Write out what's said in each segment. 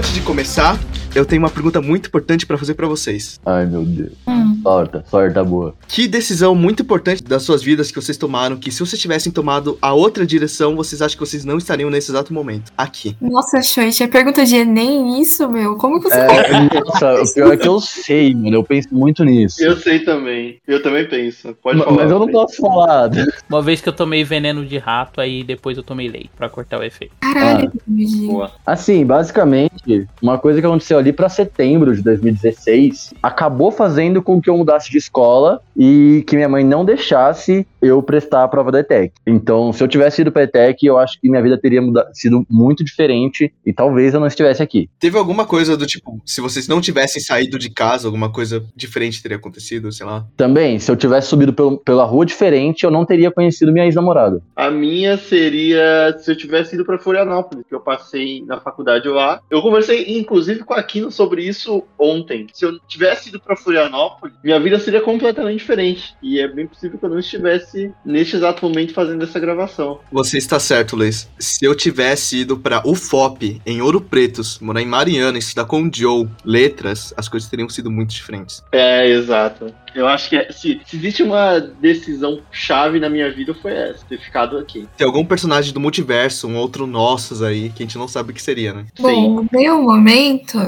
antes de começar, eu tenho uma pergunta muito importante para fazer para vocês. Ai, meu Deus. Hum. Sorta, sorta boa. Que decisão muito importante das suas vidas que vocês tomaram, que se vocês tivessem tomado a outra direção, vocês acham que vocês não estariam nesse exato momento, aqui. Nossa, Xoxi, é pergunta de Enem isso, meu? Como que você É, nossa, o pior é que eu sei, mano. Eu penso muito nisso. Eu sei também. Eu também penso. Pode Ma- falar. Mas eu não posso falar. Uma vez que eu tomei veneno de rato, aí depois eu tomei leite pra cortar o efeito. Caralho, Luigi. Boa. Assim, basicamente, uma coisa que aconteceu ali pra setembro de 2016 acabou fazendo com que eu mudasse de escola e que minha mãe não deixasse eu prestar a prova da ETEC. Então, se eu tivesse ido pra ETEC, eu acho que minha vida teria muda- sido muito diferente e talvez eu não estivesse aqui. Teve alguma coisa do tipo, se vocês não tivessem saído de casa, alguma coisa diferente teria acontecido, sei lá? Também, se eu tivesse subido pelo- pela rua diferente, eu não teria conhecido minha ex-namorada. A minha seria se eu tivesse ido pra Florianópolis, que eu passei na faculdade lá. Eu conversei, inclusive, com a Aquino sobre isso ontem. Se eu tivesse ido pra Florianópolis, minha vida seria completamente diferente. E é bem possível que eu não estivesse neste exato momento fazendo essa gravação. Você está certo, Luiz. Se eu tivesse ido pra UFOP, em Ouro Pretos, morar em Mariana, estudar com o Joe, letras, as coisas teriam sido muito diferentes. É, exato. Eu acho que é- se, se existe uma decisão chave na minha vida, foi essa: ter ficado aqui. Tem algum personagem do multiverso, um outro nossos aí, que a gente não sabe o que seria, né? Sim. Bom, o meu momento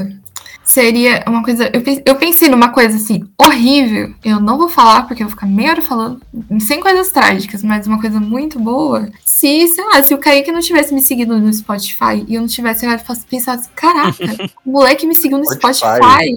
seria uma coisa. Eu, eu pensei numa coisa assim, horrível. Eu não vou falar, porque eu vou ficar meia hora falando, sem coisas trágicas, mas uma coisa muito boa. Se, sei lá, se o Kaique não tivesse me seguido no Spotify e eu não tivesse olhado e pensado assim, caraca, o moleque me seguiu no Spotify. Spotify.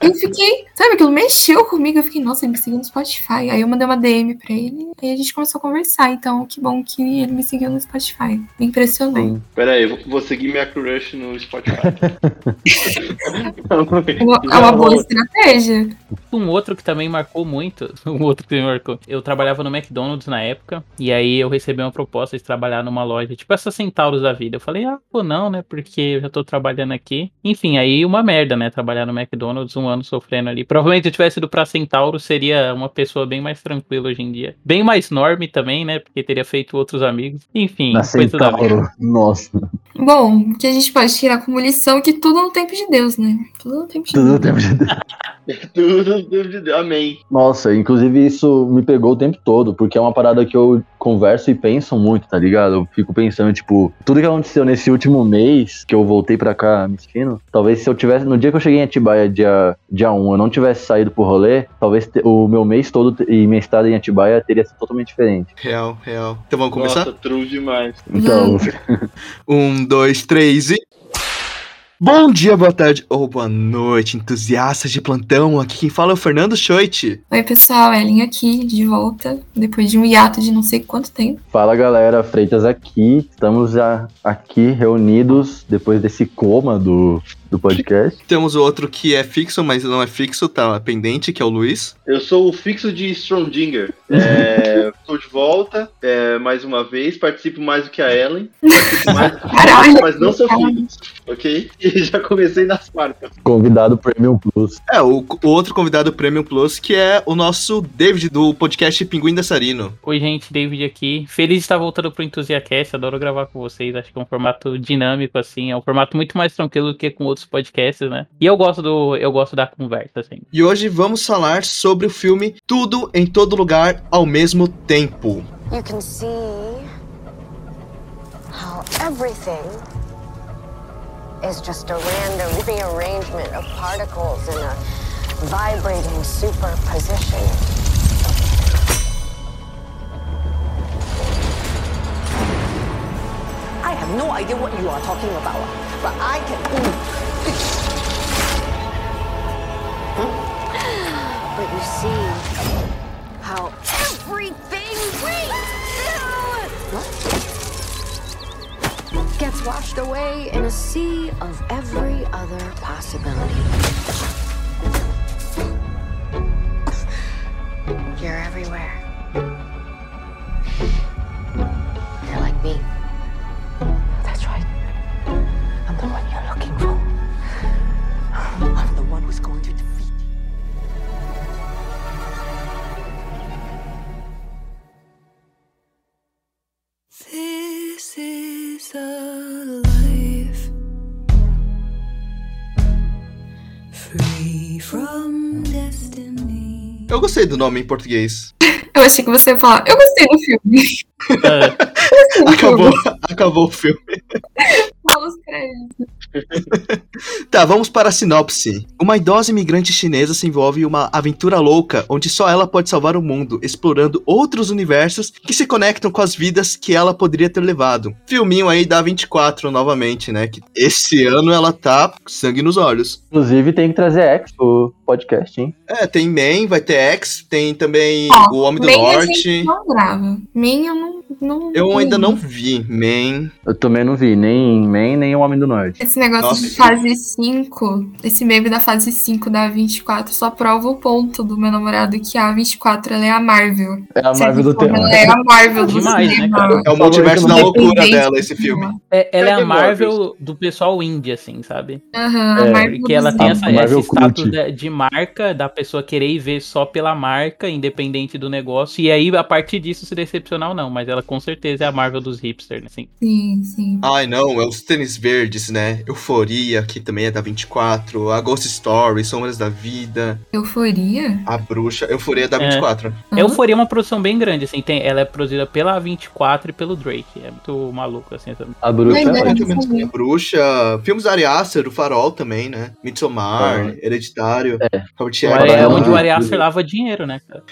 Eu fiquei, sabe, aquilo mexeu comigo. Eu fiquei, nossa, ele me seguiu no Spotify. Aí eu mandei uma DM pra ele, aí a gente começou a conversar. Então, que bom que ele me seguiu no Spotify. Me impressionou. Sim. Pera aí, eu vou, vou seguir minha crush no Spotify. É uma, é uma boa estratégia. Um outro que também marcou muito, um outro que me marcou. Eu trabalhava no McDonald's na época, e aí eu recebi uma proposta de trabalhar numa loja, tipo essa Centauros da vida. Eu falei, ah, pô, não, né? Porque eu já tô trabalhando aqui. Enfim, aí uma merda, né? Trabalhar no McDonald's um ano sofrendo ali. Provavelmente se eu tivesse ido pra Centauro, seria uma pessoa bem mais tranquila hoje em dia. Bem mais norme também, né? Porque teria feito outros amigos. Enfim, Na coisa da vida. Centauro. Nossa. Bom, que a gente pode tirar como lição que tudo no tempo de Deus, né? Tudo no tempo de Tudo Deus. tempo de Tudo, tudo, amém. Nossa, inclusive isso me pegou o tempo todo, porque é uma parada que eu converso e penso muito, tá ligado? Eu fico pensando, tipo, tudo que aconteceu nesse último mês, que eu voltei pra cá mexicano, talvez se eu tivesse, no dia que eu cheguei em Atibaia, dia, dia 1, eu não tivesse saído pro rolê, talvez te- o meu mês todo e minha estada em Atibaia teria sido totalmente diferente. Real, real. Então vamos começar? Nossa, true demais. Então, Um, dois, três e. Bom dia, boa tarde ou boa noite, entusiastas de plantão. Aqui quem fala é o Fernando Schoit. Oi, pessoal, Ellen aqui, de volta, depois de um hiato de não sei quanto tempo. fala galera, Freitas aqui, estamos já aqui reunidos depois desse coma do, do podcast. Temos o outro que é fixo, mas não é fixo, tá pendente, que é o Luiz. Eu sou o fixo de Strondinger. É, Estou de volta, é, mais uma vez. Participo mais do que a Ellen. Participo mais do que Caralho. mas não sou fixo, ok? E já comecei nas quartas. Convidado Premium Plus. É, o, o outro convidado Premium Plus, que é o nosso David do podcast Pinguim Dançarino. Oi, gente, David aqui. Feliz de estar voltando pro Enthusiacast. Adoro gravar com vocês. Acho que é um formato dinâmico, assim. É um formato muito mais tranquilo do que com outros podcasts, né? E eu gosto do. Eu gosto da conversa, assim. E hoje vamos falar sobre o filme Tudo em Todo Lugar ao Mesmo Tempo. you can see how everything is just a random rearrangement of particles in a vibrating superposition. I have no idea what you are talking about, but I can. But you see how everything wait, gets washed away in a sea of every other possibility. You're everywhere. You're like me. Eu gostei do nome em português. Eu achei que você ia falar, eu gostei do filme. É, Acabou, acabou o filme. Fala os créditos. Tá, vamos para a sinopse. Uma idosa imigrante chinesa se envolve em uma aventura louca onde só ela pode salvar o mundo, explorando outros universos que se conectam com as vidas que ela poderia ter levado. Filminho aí da 24 novamente, né? Que esse ano ela tá sangue nos olhos. Inclusive, tem que trazer X pro podcast, hein? É, tem Man, vai ter X, tem também Ó, O Homem do Man a Norte. não grava. Man eu não. Não Eu ainda não vi Man. Eu também não vi nem Man, nem o Homem do Norte. Esse negócio Nossa. de fase 5, esse meme da fase 5 da 24 só prova o ponto do meu namorado que a 24 ela é a Marvel. É a Marvel do tema. Ela é a Marvel do Demais, né, cinema. É o multiverso da loucura dela, esse filme. é- ela é a Marvel do pessoal indie, assim, sabe? Aham, É, a Marvel Porque ela tem essa, esse status de, de marca, da pessoa querer ir ver só pela marca, independente do negócio. E aí, a partir disso, se decepcionar ou não. Mas ela com certeza é a Marvel dos hipsters, assim. Sim, sim. Ai, não, é os tênis verdes, né? Euforia, que também é da 24. A Ghost Story, Sombras da Vida. Euforia? A Bruxa. Euforia é da É. 24. Aham. Euforia é uma produção bem grande, assim. Tem, ela é produzida pela 24 e pelo Drake. É muito maluco, assim. essa- A bruxa é é- menos como a Bruxa. Filmes da Ari Aster, o Farol também, né? Midsommar, Aham. Hereditário. É Caralho, onde o Ari mano. Aster lava dinheiro, né? cara?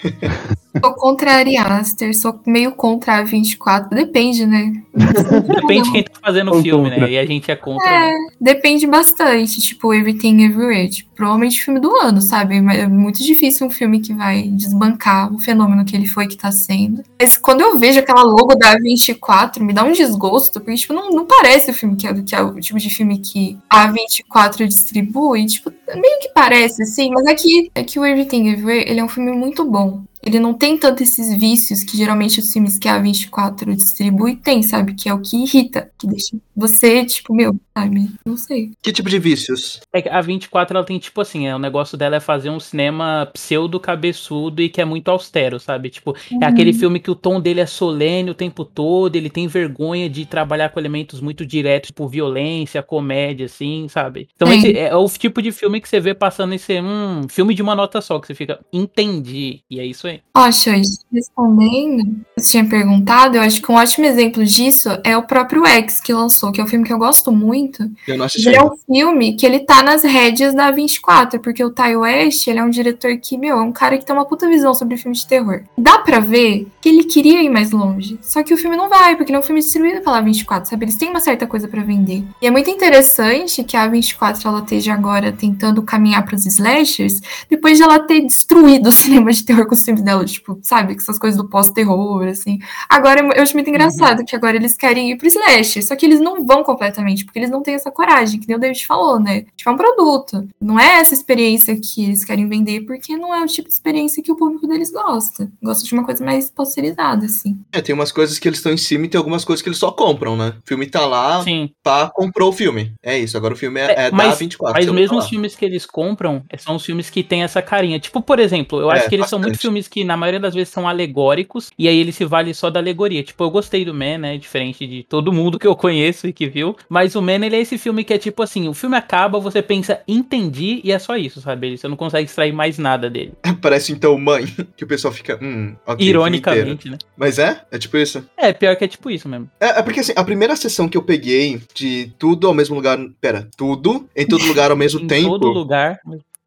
Sou contra a Ari Aster, sou meio contra a 24. Depende, né? Depende de quem tá fazendo o filme, contra. né? E a gente é contra. né? Depende bastante, tipo, Everything Everywhere. Tipo, provavelmente filme do ano, sabe? Mas É muito difícil um filme que vai desbancar o fenômeno que ele foi que tá sendo. Mas quando eu vejo aquela logo da 24, me dá um desgosto, porque, tipo, não, não parece o filme que é, que é o tipo de filme que a 24 distribui. Tipo, meio que parece, assim, mas é que, é que o Everything Everywhere, ele é um filme muito bom. Ele não tem tanto esses vícios que geralmente os filmes que a 24 distribui tem, sabe? Que é o que irrita, que deixa você, tipo, meu, sabe? Não sei. Que tipo de vícios? É que a 24 ela tem tipo assim, é, o negócio dela é fazer um cinema pseudo cabeçudo e que é muito austero, sabe? Tipo, é aquele filme que o tom dele é solene o tempo todo, ele tem vergonha de trabalhar com elementos muito diretos, tipo violência, comédia assim, sabe? Então Sim. esse é o tipo de filme que você vê passando esse hum, filme de uma nota só, que você fica, entendi. E é isso aí. Ó, Xois, respondendo, você tinha perguntado, eu acho que um ótimo exemplo disso é o próprio X que lançou, que é um filme que eu gosto muito. Eu não assisti. Ele é um filme que ele tá nas rédeas da 24, porque o Ty West, ele é um diretor que, meu, é um cara que tem uma puta visão sobre filme de terror. Dá pra ver que ele queria ir mais longe, só que o filme não vai, porque ele é um filme distribuído pela 24, sabe? Eles têm uma certa coisa pra vender. E é muito interessante que a 24 ela esteja agora tentando caminhar pros slashers, depois de ela ter destruído o cinema de terror com os filmes dela, tipo, sabe? Com essas coisas do pós-terror, assim. Agora, eu acho muito engraçado que agora eles querem ir pro slasher, só que eles não vão completamente, porque eles não têm essa coragem, que nem o David falou, né? Tipo, é um produto. Não é essa experiência que eles querem vender, porque não é o tipo de experiência que o público deles gosta. Gosta de uma coisa mais posterizada, assim. É, tem umas coisas que eles estão em cima e tem algumas coisas que eles só compram, né? O filme tá lá, Sim. pá, comprou o filme. É isso, agora o filme é, É, é da mas- 24. Mas mesmo os filmes que eles compram eh, são os filmes que têm essa carinha. Tipo, por exemplo, eu É, acho que eles são muito bastante. filmes que, na maioria das vezes, são alegóricos, e aí ele se vale só da alegoria. Tipo, eu gostei do Man, né? Diferente de todo mundo que eu conheço e que viu. Mas o Man, ele é esse filme que é tipo assim: o filme acaba, você pensa, entendi, e é só isso, sabe? Você não consegue extrair mais nada dele. Parece então Mãe, que o pessoal fica, hum, ok. o filme inteiro. Ironicamente, né? Mas é? É tipo isso? É, pior que é tipo isso mesmo. É, é porque assim, a primeira sessão que eu peguei de tudo ao mesmo lugar. Pera, tudo em todo lugar ao mesmo em tempo. todo lugar.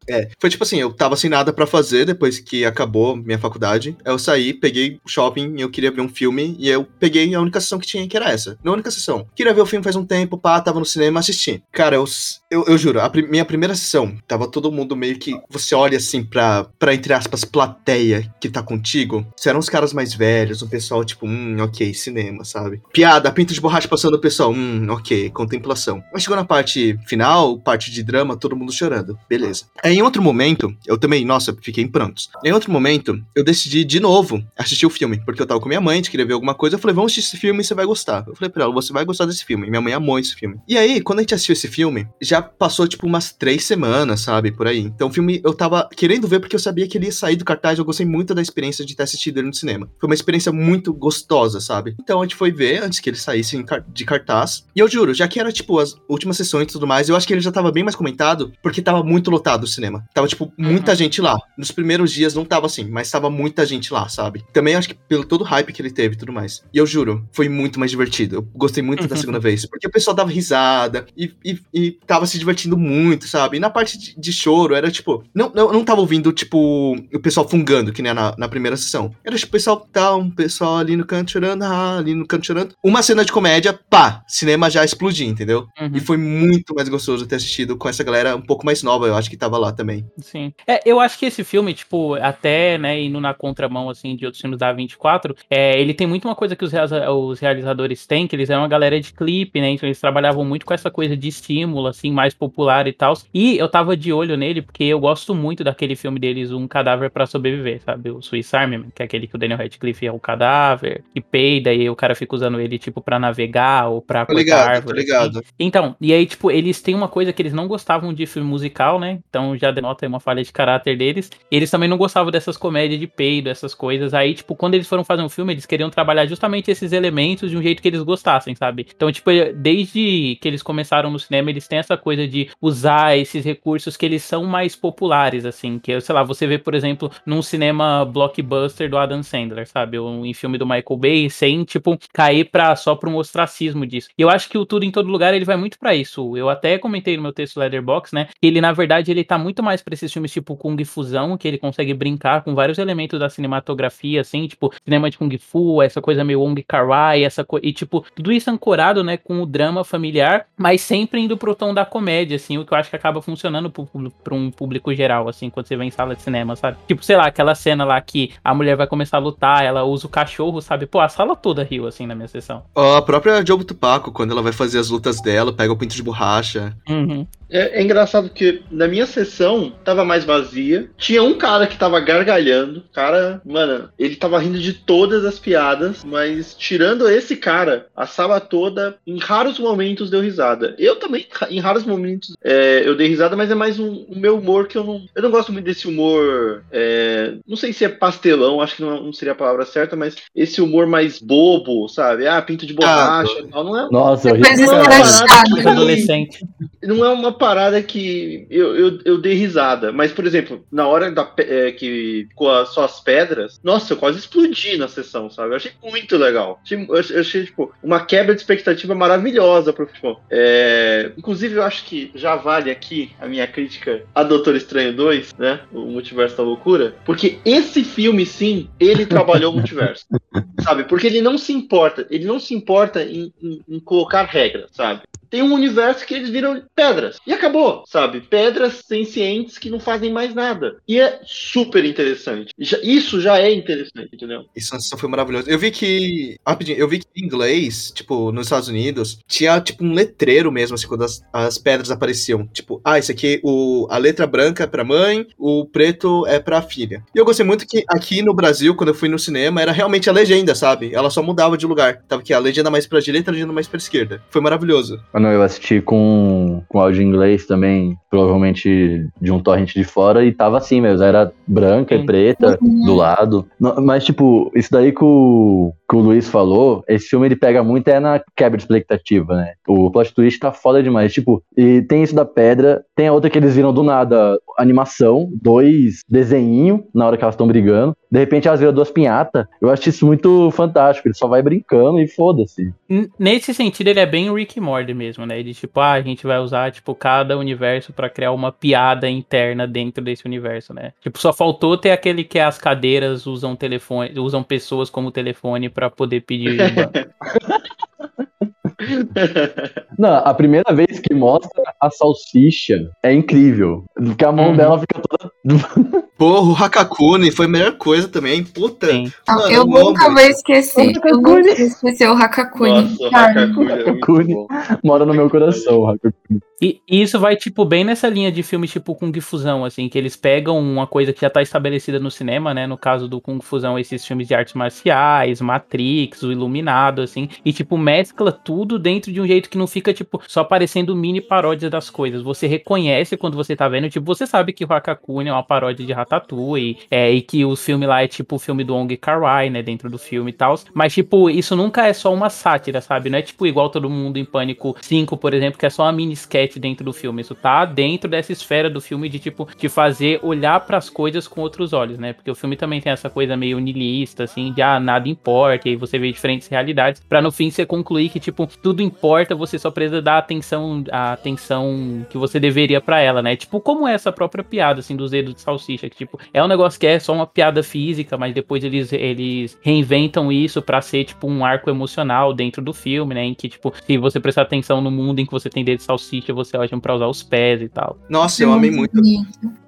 É, foi tipo assim, eu tava sem nada pra fazer depois que acabou minha faculdade. Eu saí, peguei o shopping, eu queria ver um filme e eu peguei a única sessão que tinha, que era essa. Na única sessão. Queria ver o filme faz um tempo, pá, tava no cinema, assisti. Cara, eu, eu, eu juro, a pri- minha primeira sessão, tava todo mundo meio que. Você olha assim pra, pra entre aspas, plateia que tá contigo. Eram os caras mais velhos, um pessoal tipo, hum, ok, cinema, sabe? Piada, pinto de borracha passando o pessoal, hum, ok, contemplação. Mas chegou na parte final, parte de drama, todo mundo chorando. Beleza. Aí, em outro momento, eu também, nossa, fiquei em prantos. Em outro momento, eu decidi de novo assistir o filme, porque eu tava com minha mãe, queria ver alguma coisa. Eu falei, vamos assistir esse filme e você vai gostar. Eu falei pra ela, você vai gostar desse filme. Minha mãe amou esse filme. E aí, quando a gente assistiu esse filme, já passou tipo umas três semanas, sabe? Por aí. Então o filme eu tava querendo ver porque eu sabia que ele ia sair do cartaz. Eu gostei muito da experiência de ter assistido ele no cinema. Foi uma experiência muito gostosa, sabe? Então a gente foi ver antes que ele saísse de cartaz. E eu juro, já que era tipo as últimas sessões e tudo mais, eu acho que ele já tava bem mais comentado, porque tava muito lotado o cinema. Cinema. Tava, tipo, muita gente lá. Nos primeiros dias não tava assim, mas tava muita gente lá, sabe? Também acho que pelo todo o hype que ele teve e tudo mais. E eu juro, foi muito mais divertido. Eu gostei muito da segunda vez. Porque o pessoal dava risada e, e, e tava se divertindo muito, sabe? E na parte de, de choro, era tipo. Não, não, não tava ouvindo, tipo, o pessoal fungando, que nem na, na primeira sessão. Era tipo, o pessoal tá, um pessoal ali no canto chorando, ah, ali no canto chorando. Uma cena de comédia, pá, cinema já explodiu, entendeu? Uhum. E foi muito mais gostoso ter assistido com essa galera um pouco mais nova, eu acho que tava lá também. Sim. É, eu acho que esse filme, tipo, até, né, indo na contramão, assim, de outros filmes da 24, é, ele tem muito uma coisa que os, os realizadores têm, que eles eram uma galera de clipe, né, então eles trabalhavam muito com essa coisa de estímulo, assim, mais popular e tal. E eu tava de olho nele, porque eu gosto muito daquele filme deles, Um Cadáver pra Sobreviver, sabe? O Swiss Army Man, que é aquele que o Daniel Radcliffe é o cadáver, e peida, e o cara fica usando ele, tipo, pra navegar ou pra Tô ligado, tô árvore, assim. ligado. Então, e aí, tipo, eles têm uma coisa que eles não gostavam de filme musical, né? Então já denota uma falha de caráter deles. Eles também não gostavam dessas comédias de peido, essas coisas. Aí, tipo, quando eles foram fazer um filme, eles queriam trabalhar justamente esses elementos de um jeito que eles gostassem, sabe? Então, tipo, desde que eles começaram no cinema, eles têm essa coisa de usar esses recursos que eles são mais populares, assim. Que, sei lá, você vê, por exemplo, num cinema blockbuster do Adam Sandler, sabe? Ou em filme do Michael Bay, sem, tipo, cair pra, só pra um ostracismo disso. E eu acho que o Tudo em Todo Lugar, ele vai muito pra isso. Eu até comentei no meu texto Leatherbox, né? Que ele, na verdade, ele tá muito mais pra esses filmes tipo Kung Fusão, que ele consegue brincar com vários elementos da cinematografia, assim, tipo, cinema de Kung Fu, essa coisa meio Wong Kar-wai, essa coisa... E, tipo, tudo isso ancorado, né, com o drama familiar, mas sempre indo pro tom da comédia, assim, o que eu acho que acaba funcionando pro, público- pra um público geral, assim, quando você vem em sala de cinema, sabe? Tipo, sei lá, aquela cena lá que a mulher vai começar a lutar, ela usa o cachorro, sabe? Pô, a sala toda riu, assim, na minha sessão. Ó, A própria Joe Tupaco, quando ela vai fazer as lutas dela, pega o pinto de borracha. Uhum. É, é engraçado que na minha sessão tava mais vazia. Tinha um cara que tava gargalhando. Cara, mano, ele tava rindo de todas as piadas, mas tirando esse cara, a sala toda, em raros momentos, deu risada. Eu também, em raros momentos, é, eu dei risada, mas é mais um, o meu humor que eu não. Eu não gosto muito desse humor. é, não sei se é pastelão, acho que não, não seria a palavra certa, mas esse humor mais bobo, sabe? Ah, pinto de borracha e tal. Não é, Nossa, eu ri Mas pra isso não é. Os que- adolescentes. não é uma parada que eu, eu, eu dei risada. Mas, por exemplo, na hora da, é, que ficou a- só as pedras, nossa, eu quase explodi na sessão, sabe? Eu achei muito legal. Achei, eu achei, tipo, uma quebra de expectativa maravilhosa pro futebol. É, inclusive, eu acho que já vale aqui a minha crítica a Doutor Estranho 2, né? O Multiverso da Loucura. Porque esse filme, sim, ele trabalhou o multiverso. sabe? Porque ele não se importa, ele não se importa em, em- em colocar regras, sabe? Tem um universo que eles viram pedras. E acabou, sabe? Pedras sencientes que não fazem mais nada. E é super interessante. Isso já é interessante, entendeu? Isso isso foi maravilhoso. Eu vi que. Rapidinho, eu vi que em inglês, tipo, nos Estados Unidos, tinha tipo um letreiro mesmo, assim, quando as, as pedras apareciam. Tipo, ah, isso aqui, o, a letra branca é pra mãe, o preto é pra filha. E eu gostei muito que aqui no Brasil, quando eu fui no cinema, era realmente a legenda, sabe? Ela só mudava de lugar. Tava aqui a legenda mais pra direita, a legenda mais pra esquerda. Foi maravilhoso. Não, eu assisti com, com áudio em inglês também, provavelmente de um torrent de fora, e tava assim mesmo, era branca Sim. e preta do lado. Não, Mas, tipo, isso daí que o, que o Luiz falou, esse filme ele pega muito é na quebra de expectativa, né? O plot twist tá foda demais. Tipo, e tem isso da pedra, tem a outra que eles viram do nada, animação, dois desenhinho na hora que elas estão brigando. De repente elas viram duas pinhatas. Eu acho isso muito fantástico. Ele só vai brincando e foda-se. Nesse sentido, ele é bem Rick e Morty mesmo, né? Ele, tipo, ah, a gente vai usar, tipo, cada universo pra criar uma piada interna dentro desse universo, né? Tipo, só faltou ter aquele que as cadeiras usam telefone, usam pessoas como telefone pra poder pedir. Não, a primeira vez que mostra a salsicha é incrível. Porque a mão Uhum. dela fica toda. Porra, o Hakakuni foi a melhor coisa também. Puta. Mano, eu nunca vou esquecer. Eu nunca vou esquecer o Hakakuni. Nossa, o. Hakakuni é mora no meu coração, Hakakuni. E, e isso vai, tipo, bem nessa linha de filmes tipo Kung Fusão, assim, que eles pegam uma coisa que já tá estabelecida no cinema, né? No caso do Kung Fusão, esses filmes de artes marciais, Matrix, o Iluminado, assim, e, tipo, mescla tudo dentro de um jeito que não fica, tipo, só parecendo mini paródias das coisas. Você reconhece quando você tá vendo, tipo, você sabe que o Hakakuni é uma paródia de Ratatouille, é, e que o filme lá é tipo o filme do Ong Kar-wai, né, dentro do filme e tal. Mas, tipo, isso nunca é só uma sátira, sabe? Não é tipo igual Todo Mundo em Pânico 5, por exemplo, que é só uma mini sketch dentro do filme. Isso tá dentro dessa esfera do filme de, tipo, de fazer olhar para as coisas com outros olhos, né? Porque o filme também tem essa coisa meio niilista, assim, de ah, nada importa, e aí você vê diferentes realidades, para no fim você concluir que, tipo, tudo importa, você só precisa dar atenção, a atenção que você deveria para ela, né? Tipo, como é essa própria piada, assim, dos dedos de salsicha, que, tipo, é um negócio que é só uma piada física, mas depois eles, eles reinventam isso para ser, tipo, um arco emocional dentro do filme, né? Em que, tipo, se você prestar atenção no mundo em que você tem dedo de salsicha, você olha pra usar os pés e tal. Nossa, eu amei muito.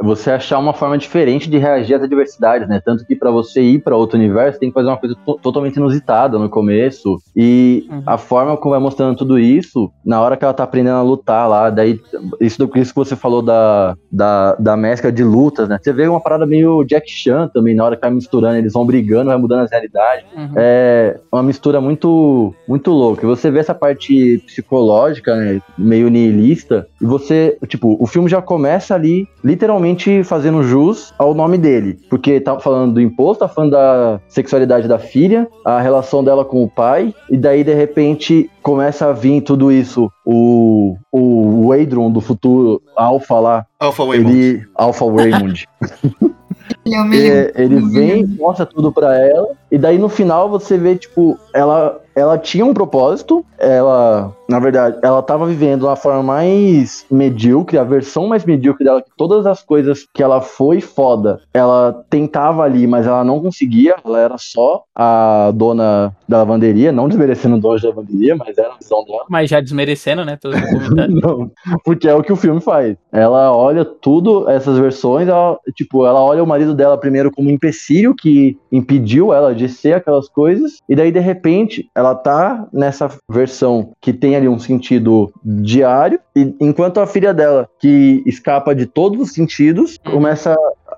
Você achar uma forma diferente de reagir às adversidades, né? Tanto que pra você ir pra outro universo, tem que fazer uma coisa to- totalmente inusitada no começo. E Uhum. a forma como vai mostrando tudo isso, na hora que ela tá aprendendo a lutar lá, daí isso, do- isso que você falou da, da, da mescla de lutas, né? Você vê uma parada meio Jack Chan também, na hora que vai misturando, eles vão brigando, vai mudando as realidades. Uhum. É uma mistura muito muito louca. E você vê essa parte psicológica, né, meio nihilista, e você, tipo, o filme já começa ali literalmente fazendo jus ao nome dele, porque tá falando do imposto, tá falando da sexualidade da filha, a relação dela com o pai, e daí de repente começa a vir tudo isso, o o Waydron do futuro, Alpha lá, Alpha Waymond. ele Alpha Waymond. Ele é. É, ele vem, mostra tudo pra ela, e daí no final você vê, tipo, ela, ela tinha um propósito, ela, na verdade, ela tava vivendo uma forma mais medíocre, a versão mais medíocre dela, que todas as coisas que ela foi foda, ela tentava ali, mas ela não conseguia, ela era só a dona da lavanderia, não desmerecendo o dono da lavanderia, mas era a visão dela. Mas já desmerecendo, né? Pelo comentário. Não, porque é o que o filme faz. Ela olha tudo, essas versões, ela, tipo, ela olha o marido dela primeiro como empecilho que impediu ela de ser aquelas coisas, e daí de repente ela tá nessa versão que tem ali um sentido diário, e enquanto a filha dela, que escapa de todos os sentidos, começa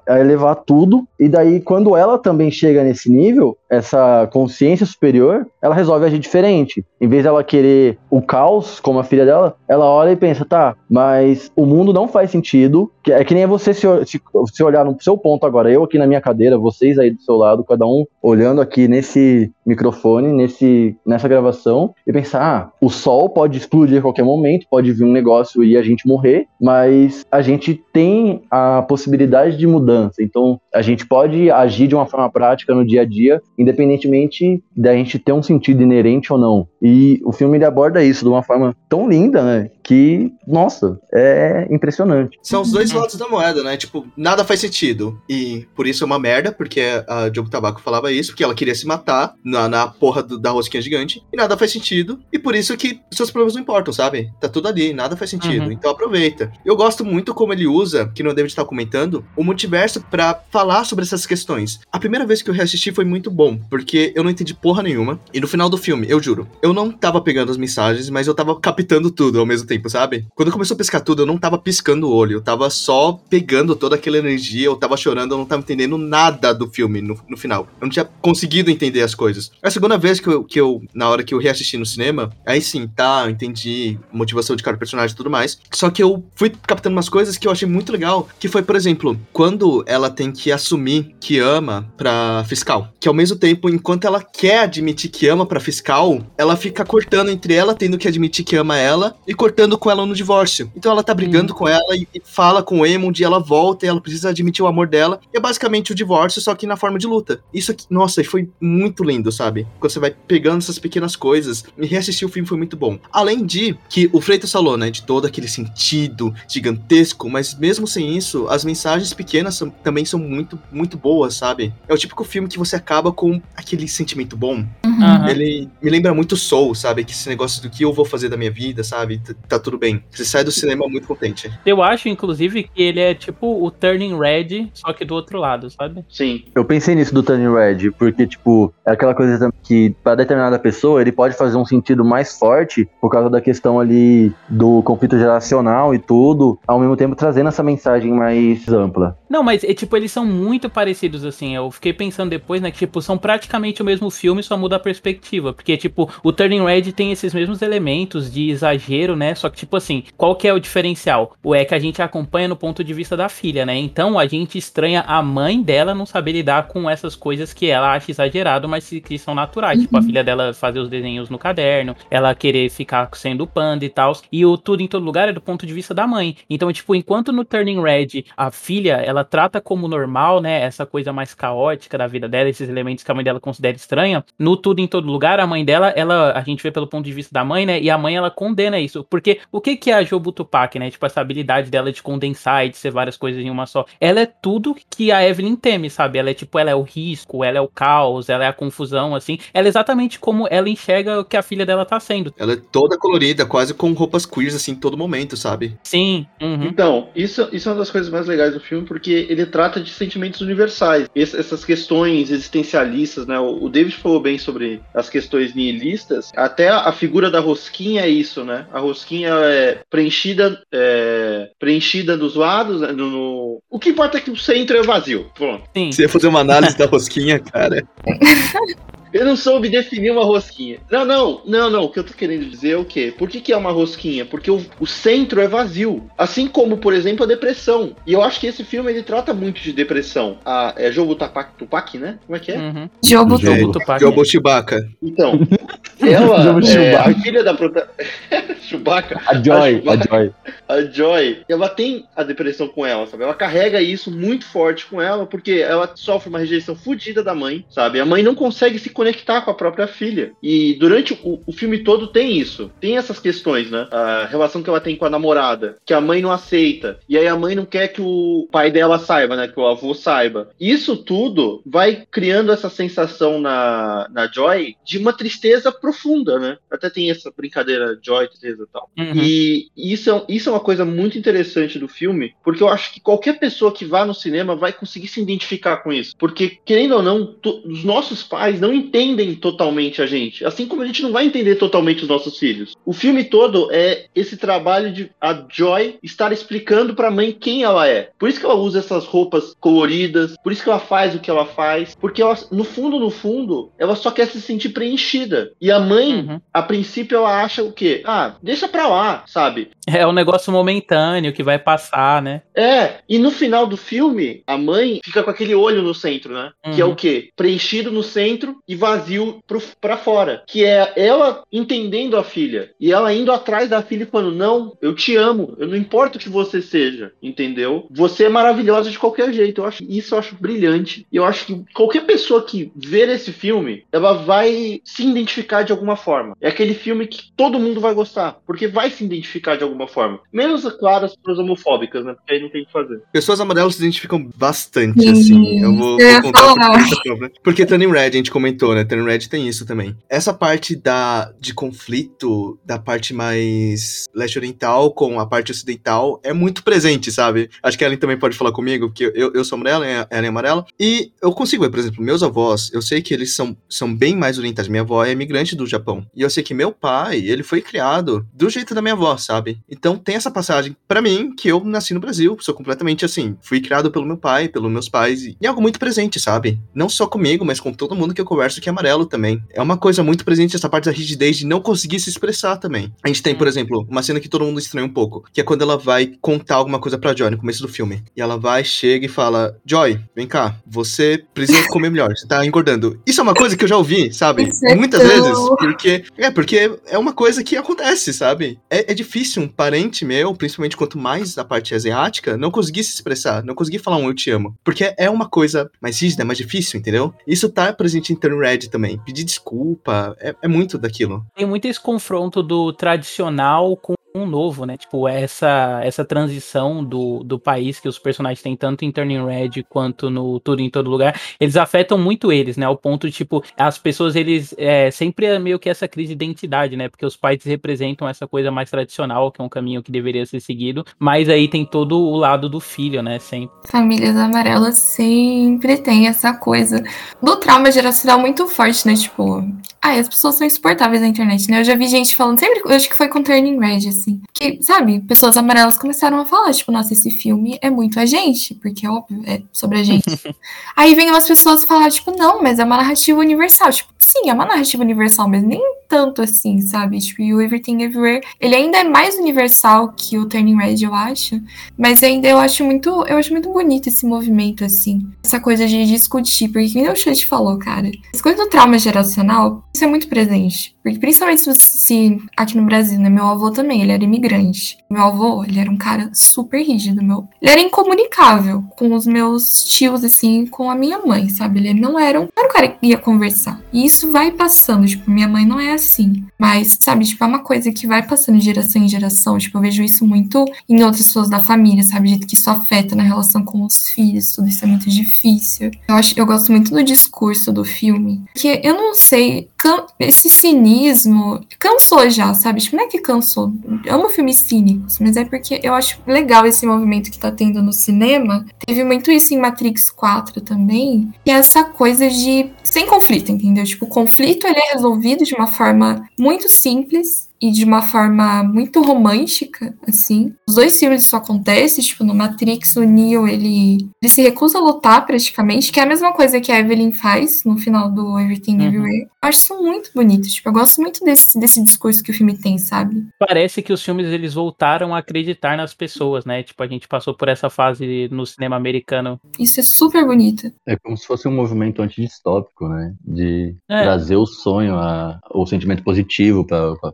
a elevar tudo, e daí quando ela também chega nesse nível, essa consciência superior, ela resolve agir diferente. Em vez dela querer o caos, como a filha dela, ela olha e pensa, tá, mas o mundo não faz sentido, que é que nem você se, se, se olhar no seu ponto agora, eu aqui na minha cadeira, vocês aí do seu lado, cada um olhando aqui nesse microfone, nesse, nessa gravação, e pensar, ah, o sol pode explodir a qualquer momento, pode vir um negócio e a gente morrer, mas a gente tem a possibilidade de mudança, então a gente pode agir de uma forma prática no dia a dia, independentemente da gente ter um sentido inerente ou não. E o filme ele aborda isso de uma forma tão linda, né? Que, nossa, é impressionante. São os dois lados da moeda, né? Tipo, nada faz sentido. E por isso é uma merda, porque a Diogo Tabaco falava isso, porque ela queria se matar na, na porra do- da rosquinha gigante. E nada faz sentido. E por isso que seus problemas não importam, sabe? Tá tudo ali, nada faz sentido. Uhum. Então aproveita. Eu gosto muito como ele usa, que não deve estar comentando, o multiverso pra falar sobre essas questões. A primeira vez que eu reassisti foi muito bom, porque eu não entendi porra nenhuma. E no final do filme, eu juro, eu não tava pegando as mensagens, mas eu tava captando tudo ao mesmo tempo, sabe? Quando começou a piscar tudo, eu não tava piscando o olho, eu tava só pegando toda aquela energia, eu tava chorando, eu não tava entendendo nada do filme no, no final. Eu não tinha conseguido entender as coisas. A segunda vez que eu, que eu, na hora que eu reassisti no cinema, aí sim, tá, eu entendi motivação de cada personagem e tudo mais. Só que eu fui captando umas coisas que eu achei muito legal, que foi, por exemplo, quando ela tem que assumir que ama pra fiscal. Que ao mesmo tempo, enquanto ela quer admitir que ama pra fiscal, ela fica cortando entre ela, tendo que admitir que ama ela, e cortando com ela no divórcio. Então ela tá brigando com ela e, e fala com o Emo, um dia ela volta e ela precisa admitir o amor dela. E é basicamente o divórcio, só que na forma de luta. Isso aqui, nossa, foi muito lindo, sabe? Quando você vai pegando essas pequenas coisas. E reassistir o filme foi muito bom. Além de que o Freitas falou, né? De todo aquele sentido gigantesco, mas mesmo sem isso, as mensagens pequenas são- também são muito, muito boas, sabe? É o típico filme que você acaba com aquele sentimento bom. Aham. Ele me lembra muito Soul, sabe? Que esse negócio do que eu vou fazer da minha vida, sabe? T- Tá tudo bem. Você sai do cinema muito contente. Eu acho, inclusive, que ele é tipo o Turning Red, só que do outro lado, sabe? Sim. Eu pensei nisso do Turning Red, porque, tipo, é aquela coisa que, pra determinada pessoa, ele pode fazer um sentido mais forte por causa da questão ali do conflito geracional e tudo, ao mesmo tempo trazendo essa mensagem mais ampla. Não, mas mas é, tipo, eles são muito parecidos, assim. Eu fiquei pensando depois, né? Que, tipo, são praticamente o mesmo filme, só muda a perspectiva. Porque, tipo, o Turning Red tem esses mesmos elementos de exagero, né? Só que, tipo assim, qual que é o diferencial? O é que a gente acompanha no ponto de vista da filha, né? Então a gente estranha a mãe dela não saber lidar com essas coisas que ela acha exagerado, mas que são naturais. Tipo, a filha dela fazer os desenhos no caderno, ela querer ficar sendo panda e tal. E o tudo em todo lugar é do ponto de vista da mãe. Então, tipo, enquanto no Turning Red a filha ela trata como normal, né? Essa coisa mais caótica da vida dela, esses elementos que a mãe dela considera estranha. No tudo em todo lugar, a mãe dela, ela, a gente vê pelo ponto de vista da mãe, né? E a mãe ela condena isso. Porque o que que é a Jobu Tupac, né? Tipo, essa habilidade dela de condensar e de ser várias coisas em uma só. Ela é tudo que a Evelyn teme, sabe? Ela é tipo, ela é o risco, ela é o caos, ela é a confusão, assim. Ela é exatamente como ela enxerga o que a filha dela tá sendo. Ela é toda colorida, quase com roupas queers, assim, todo momento, sabe? Sim. uhum. Então, isso, isso é uma das coisas mais legais do filme, porque ele trata de sentimentos universais. Ess- essas questões existencialistas, né? O o David falou bem sobre as questões nihilistas. Até a figura da rosquinha é isso, né? A rosquinha é preenchida, é, preenchida dos lados. né? No, no- O que importa é que o centro é vazio. Pronto. Sim. Se ia fazer uma análise da rosquinha, cara. Eu não soube definir uma rosquinha. Não, não, não, não. O que eu tô querendo dizer é o quê? Por que, que é uma rosquinha? Porque o, o centro é vazio. Assim como, por exemplo, a depressão. E eu acho que esse filme ele trata muito de depressão. A, é jogo Tupac, Tupac, né? Como é que é? Uhum. Jogo Jogo. Jogo Tupac. Jobo Chewbacca. Então, ela, Jogo é, a filha da prota... Chewbacca. A Joy, a Chewbacca. Joy. a Joy, ela tem a depressão com ela, sabe? Ela carrega isso muito forte com ela, porque ela sofre uma rejeição fodida da mãe, sabe? A mãe não consegue se conectar com a própria filha. E durante o, o filme todo tem isso. Tem essas questões, né? A relação que ela tem com a namorada, que a mãe não aceita. E aí a mãe não quer que o pai dela saiba, né? Que o avô saiba. Isso tudo vai criando essa sensação na, na Joy de uma tristeza profunda, né? Até tem essa brincadeira Joy, tristeza e tal. Uhum. E isso é, isso é uma coisa muito interessante do filme, porque eu acho que qualquer pessoa que vá no cinema vai conseguir se identificar com isso. Porque, querendo ou não, os nossos pais não entendem totalmente a gente. Assim como a gente não vai entender totalmente os nossos filhos. O filme todo é esse trabalho de a Joy estar explicando pra mãe quem ela é. Por isso que ela usa essas roupas coloridas, por isso que ela faz o que ela faz, porque ela, no fundo, no fundo, ela só quer se sentir preenchida. E a mãe, Uhum. a princípio, ela acha o quê? Ah, deixa pra lá, sabe? É um negócio momentâneo que vai passar, né? É, e no final do filme, a mãe fica com aquele olho no centro, né? Que é Uhum. o quê? Preenchido no centro e vazio pro, pra fora. Que é ela entendendo a filha. E ela indo atrás da filha e falando: Não, eu te amo. Eu não importa o que você seja. Entendeu? Você é maravilhosa de qualquer jeito. Eu acho isso eu acho brilhante. E eu acho que qualquer pessoa que ver esse filme, ela vai se identificar de alguma forma. É aquele filme que todo mundo vai gostar. Porque vai se identificar de alguma forma. Menos, claro, as pessoas homofóbicas, né? Porque aí não tem o que fazer. Pessoas amarelas se identificam bastante, Sim, assim. Eu vou, eu vou contar por falar. conta própria. Porque Turning Red, a gente comentou, né? Turning Red tem isso também. Essa parte da, de conflito, da parte mais leste oriental com a parte ocidental, é muito presente, sabe? Acho que a Ellen também pode falar comigo, porque eu, eu sou amarela, ela é amarela. E eu consigo ver, por exemplo, meus avós, eu sei que eles são, são bem mais orientais. Minha avó é imigrante do Japão. E eu sei que meu pai, ele foi criado do jeito da minha avó, sabe? Então tem essa passagem pra mim que eu nasci no Brasil, sou completamente assim, fui criado pelo meu pai, pelos meus pais e é algo muito presente, sabe? Não só comigo, mas com todo mundo que eu converso que é amarelo também. É uma coisa muito presente essa parte da rigidez de não conseguir se expressar também. A gente tem, por exemplo, uma cena que todo mundo estranha um pouco, que é quando ela vai contar alguma coisa pra Joy no começo do filme. E ela vai, chega e fala: "Joy, vem cá, você precisa comer melhor, você tá engordando". Isso é uma coisa que eu já ouvi, sabe? É Muitas tão- vezes, porque é porque é uma coisa que acontece, sabe? É, é difícil um parente meu, principalmente quanto mais da parte asiática, não conseguir se expressar, não conseguir falar um eu te amo. Porque é uma coisa mais rígida, mais difícil, entendeu? Isso tá presente em Turn Red também. Pedir desculpa, é, é muito daquilo. Tem muito esse confronto do tradicional com um novo, né? Tipo, essa, essa transição do, do país que os personagens têm tanto em Turning Red quanto no Tudo em Todo Lugar, eles afetam muito eles, né? Ao ponto tipo, as pessoas, eles é, sempre é meio que essa crise de identidade, né? Porque os pais representam essa coisa mais tradicional, que é um caminho que deveria ser seguido, mas aí tem todo o lado do filho, né? Sempre. Famílias amarelas sempre tem essa coisa do trauma geracional muito forte, né? Tipo, Ai, as pessoas são insuportáveis na internet, né? Eu já vi gente falando, sempre, eu acho que foi com Turning Red, assim. Que, sabe, pessoas amarelas começaram a falar, tipo, nossa, esse filme é muito a gente, porque é óbvio, é sobre a gente. Aí vem umas pessoas falar, tipo, não, mas é uma narrativa universal. Tipo, sim, é uma narrativa universal, mas nem tanto assim, sabe? Tipo, e o Everything Everywhere, ele ainda é mais universal que o Turning Red, eu acho. Mas ainda eu acho muito, eu acho muito bonito esse movimento, assim. Essa coisa de discutir, porque que nem o Chute falou, cara. Essa coisa do trauma geracional, isso é muito presente. Porque principalmente se, se aqui no Brasil, né? Meu avô também, ele era imigrante. Meu avô, ele era um cara super rígido, meu. Ele era incomunicável com os meus tios, assim, com a minha mãe, sabe? Ele não era um, era um cara que ia conversar. E isso vai passando, tipo, minha mãe não é assim. Mas, sabe, tipo, é uma coisa que vai passando de geração em geração. Tipo, eu vejo isso muito em outras pessoas da família, sabe? O jeito que isso afeta na relação com os filhos, tudo isso é muito difícil. Eu acho, eu gosto muito do discurso do filme. Porque eu não sei, can- esse cinismo cansou já, sabe? Tipo, não é que cansou. Eu amo filmes cínicos, mas é porque eu acho legal esse movimento que tá tendo no cinema. Teve muito isso em Matrix 4 também, que é essa coisa de sem conflito, entendeu? Tipo, o conflito ele é resolvido de uma forma muito simples e de uma forma muito romântica, assim. Os dois filmes isso acontece, tipo, no Matrix o Neo, ele, ele se recusa a lutar praticamente, que é a mesma coisa que a Evelyn faz no final do Everything Uhum. Everywhere. Eu acho isso muito bonito, tipo, eu gosto muito desse, desse discurso que o filme tem, sabe? Parece que os filmes eles voltaram a acreditar nas pessoas, né? Tipo, a gente passou por essa fase no cinema americano. Isso é super bonito. É como se fosse um movimento antidistópico, né? De É. trazer o sonho, a, o sentimento positivo pra, pra,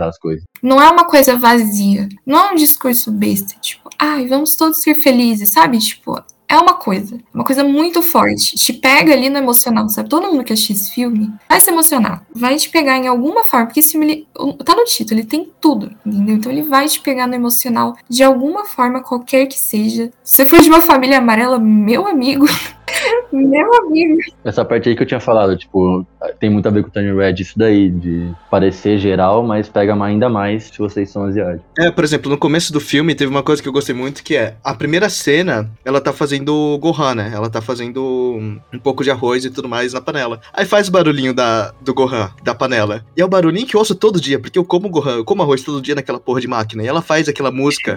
as coisas. Não é uma coisa vazia. Não é um discurso besta, tipo, ai, vamos todos ser felizes, sabe? Tipo, é uma coisa. Uma coisa muito forte. Te pega ali no emocional, sabe? Todo mundo que assistir esse filme vai se emocionar. Vai te pegar em alguma forma. Porque esse filme, ele, tá no título, ele tem tudo, entendeu? Então ele vai te pegar no emocional de alguma forma, qualquer que seja. Se você for de uma família amarela, meu amigo. meu amigo. Essa parte aí que eu tinha falado, tipo, tem muito a ver com o Turning Red, isso daí, de parecer geral, mas pega ainda mais se vocês são asiáticos. É, por exemplo, no começo do filme teve uma coisa que eu gostei muito, que é a primeira cena, ela tá fazendo Gohan, né? Ela tá fazendo um, um pouco de arroz e tudo mais na panela. Aí faz o barulhinho da, do Gohan, da panela. E é o barulhinho que eu ouço todo dia, porque eu como Gohan, eu como arroz todo dia naquela porra de máquina. E ela faz aquela música.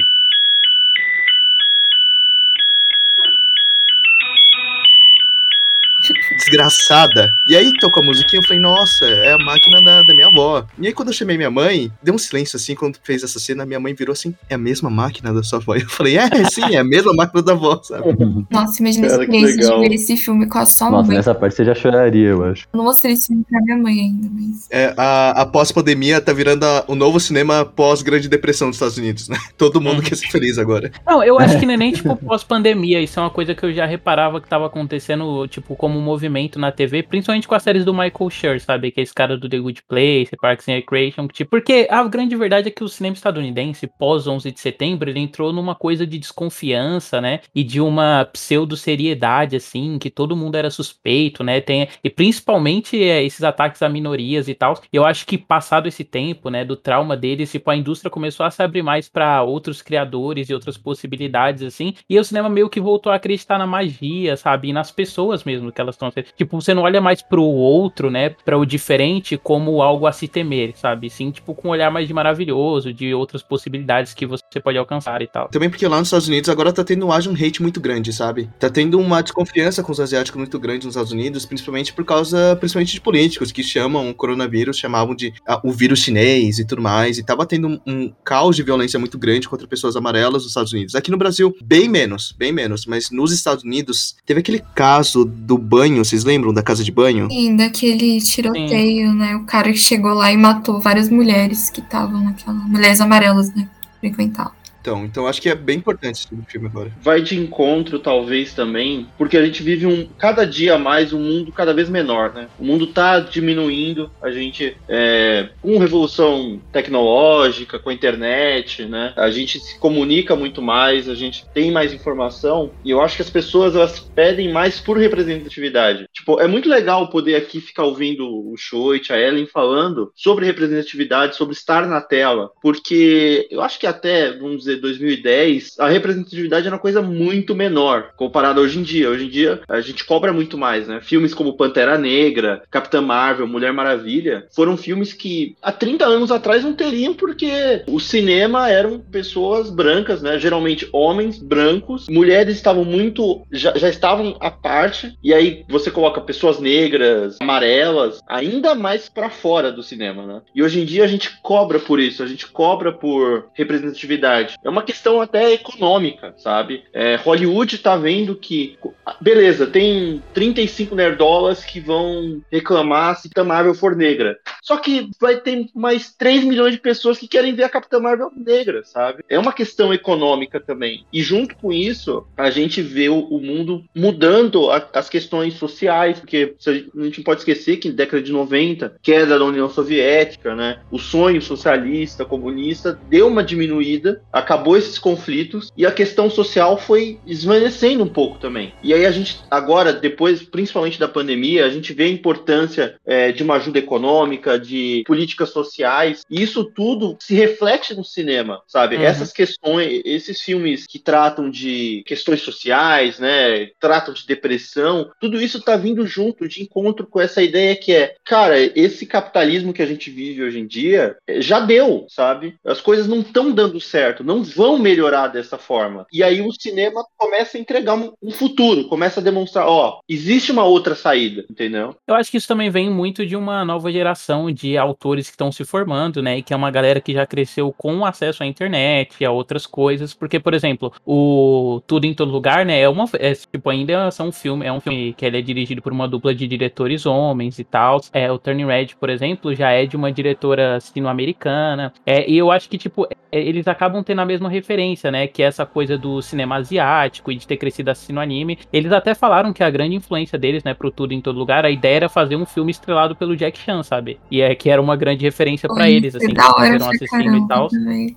Desgraçada. E aí tocou a musiquinha, eu falei, nossa, é a máquina da, da minha avó. E aí quando eu chamei minha mãe, deu um silêncio assim, quando fez essa cena, minha mãe virou assim, é a mesma máquina da sua avó? Eu falei, é, sim, é a mesma máquina da avó, sabe? Nossa, imagina a Cara, experiência de ver esse filme com a sua Nossa, mãe. nessa parte você já choraria, eu acho. Eu não mostrei esse filme pra minha mãe ainda, mas. É, a, a pós-pandemia tá virando a- o novo cinema pós-Grande Depressão dos Estados Unidos, né? Todo mundo quer ser feliz agora. Não, eu acho que não é nem, tipo, pós-pandemia. Isso é uma coisa que eu já reparava que tava acontecendo, tipo, como um movimento na TV, principalmente com as séries do Michael Schur, sabe? Que é esse cara do The Good Place, Parks and Recreation. Tipo, porque a grande verdade é que o cinema estadunidense, pós 11 de setembro, ele entrou numa coisa de desconfiança, né? E de uma pseudo-seriedade, assim, que todo mundo era suspeito, né? Tem, e principalmente é, esses ataques a minorias e tal. Eu acho que passado esse tempo, né, do trauma deles, tipo, a indústria começou a se abrir mais pra outros criadores e outras possibilidades, assim. E o cinema meio que voltou a acreditar na magia, sabe? E nas pessoas mesmo que elas estão. Tipo, você não olha mais pro outro, né? Pra o diferente como algo a se temer, sabe? Sim, tipo, com um olhar mais de maravilhoso, de outras possibilidades que você pode alcançar e tal. Também porque lá nos Estados Unidos agora tá tendo um hate muito grande, sabe? Tá tendo uma desconfiança com os asiáticos muito grande nos Estados Unidos, principalmente por causa, principalmente de políticos que chamam o coronavírus, chamavam de o vírus chinês e tudo mais, e tava tendo um, um caos de violência muito grande contra pessoas amarelas nos Estados Unidos. Aqui no Brasil, bem menos, bem menos, mas nos Estados Unidos teve aquele caso do banho, vocês lembram da casa de banho? Sim, daquele tiroteio, né? O cara que chegou lá e matou várias mulheres que estavam naquela. Mulheres amarelas, né? Frequentavam. Então, então acho que é bem importante esse filme agora. vai de encontro, talvez, também, porque a gente vive um cada dia mais um mundo cada vez menor, né? O mundo tá diminuindo, a gente, é, com revolução tecnológica, com a internet, né? A gente se comunica muito mais, a gente tem mais informação, e eu acho que as pessoas, elas pedem mais por representatividade. Tipo, é muito legal poder aqui ficar ouvindo o Choit, a Ellen falando sobre representatividade, sobre estar na tela, porque eu acho que até, vamos dizer, 2010, a representatividade era uma coisa muito menor comparada hoje em dia. Hoje em dia, a gente cobra muito mais, né? Filmes como Pantera Negra, Capitã Marvel, Mulher Maravilha, foram filmes que há 30 anos atrás não teriam, porque o cinema eram pessoas brancas, né? Geralmente homens brancos, mulheres estavam muito. já, já estavam à parte, e aí você coloca pessoas negras, amarelas, ainda mais pra fora do cinema, né? E hoje em dia a gente cobra por isso, a gente cobra por representatividade. É uma questão até econômica, sabe? É, Hollywood tá vendo que. Beleza, tem 35 nerdolas que vão reclamar se Capitã Marvel for negra. Só que vai ter mais 3 milhões de pessoas que querem ver a Capitã Marvel negra, sabe? É uma questão econômica também. E junto com isso, a gente vê o, mundo mudando a- as questões sociais, porque a gente a não pode esquecer que na década de 90, queda da União Soviética, né? O sonho socialista, comunista deu uma diminuída, acabou esses conflitos e a questão social foi esvanecendo um pouco também. E aí a gente agora, depois, principalmente da pandemia, a gente vê a importância é, de uma ajuda econômica, de políticas sociais, e isso tudo se reflete no cinema, sabe? Uhum. Essas questões, esses filmes que tratam de questões sociais, né? Tratam de depressão, tudo isso tá vindo junto de encontro com essa ideia que é, cara, esse capitalismo que a gente vive hoje em dia eh, já deu, sabe? As coisas não estão dando certo, não vão melhorar dessa forma. E aí o cinema começa a entregar um, futuro, começa a demonstrar, ó, existe uma outra saída, entendeu? Eu acho que isso também vem muito de uma nova geração de autores que estão se formando, né? E que é uma galera que já cresceu com acesso à internet a outras coisas. Porque, por exemplo, o Tudo em Todo Lugar, né? É uma. É, tipo, ainda são um filme. É um filme que ele é dirigido por uma dupla de diretores homens e tal. É, o Turning Red, por exemplo, já é de uma diretora sino-americana. É, e eu acho que, tipo, é, eles acabam tendo a mesma referência, né? Que é essa coisa do cinema asiático e de ter crescido assistindo anime. Eles até falaram que a grande influência deles, né, pro Tudo em Todo Lugar, a ideia era fazer um filme estrelado pelo Jack Chan, sabe? E é que era uma grande referência pra Foi eles, assim, que da hora eles pra assistindo e tal.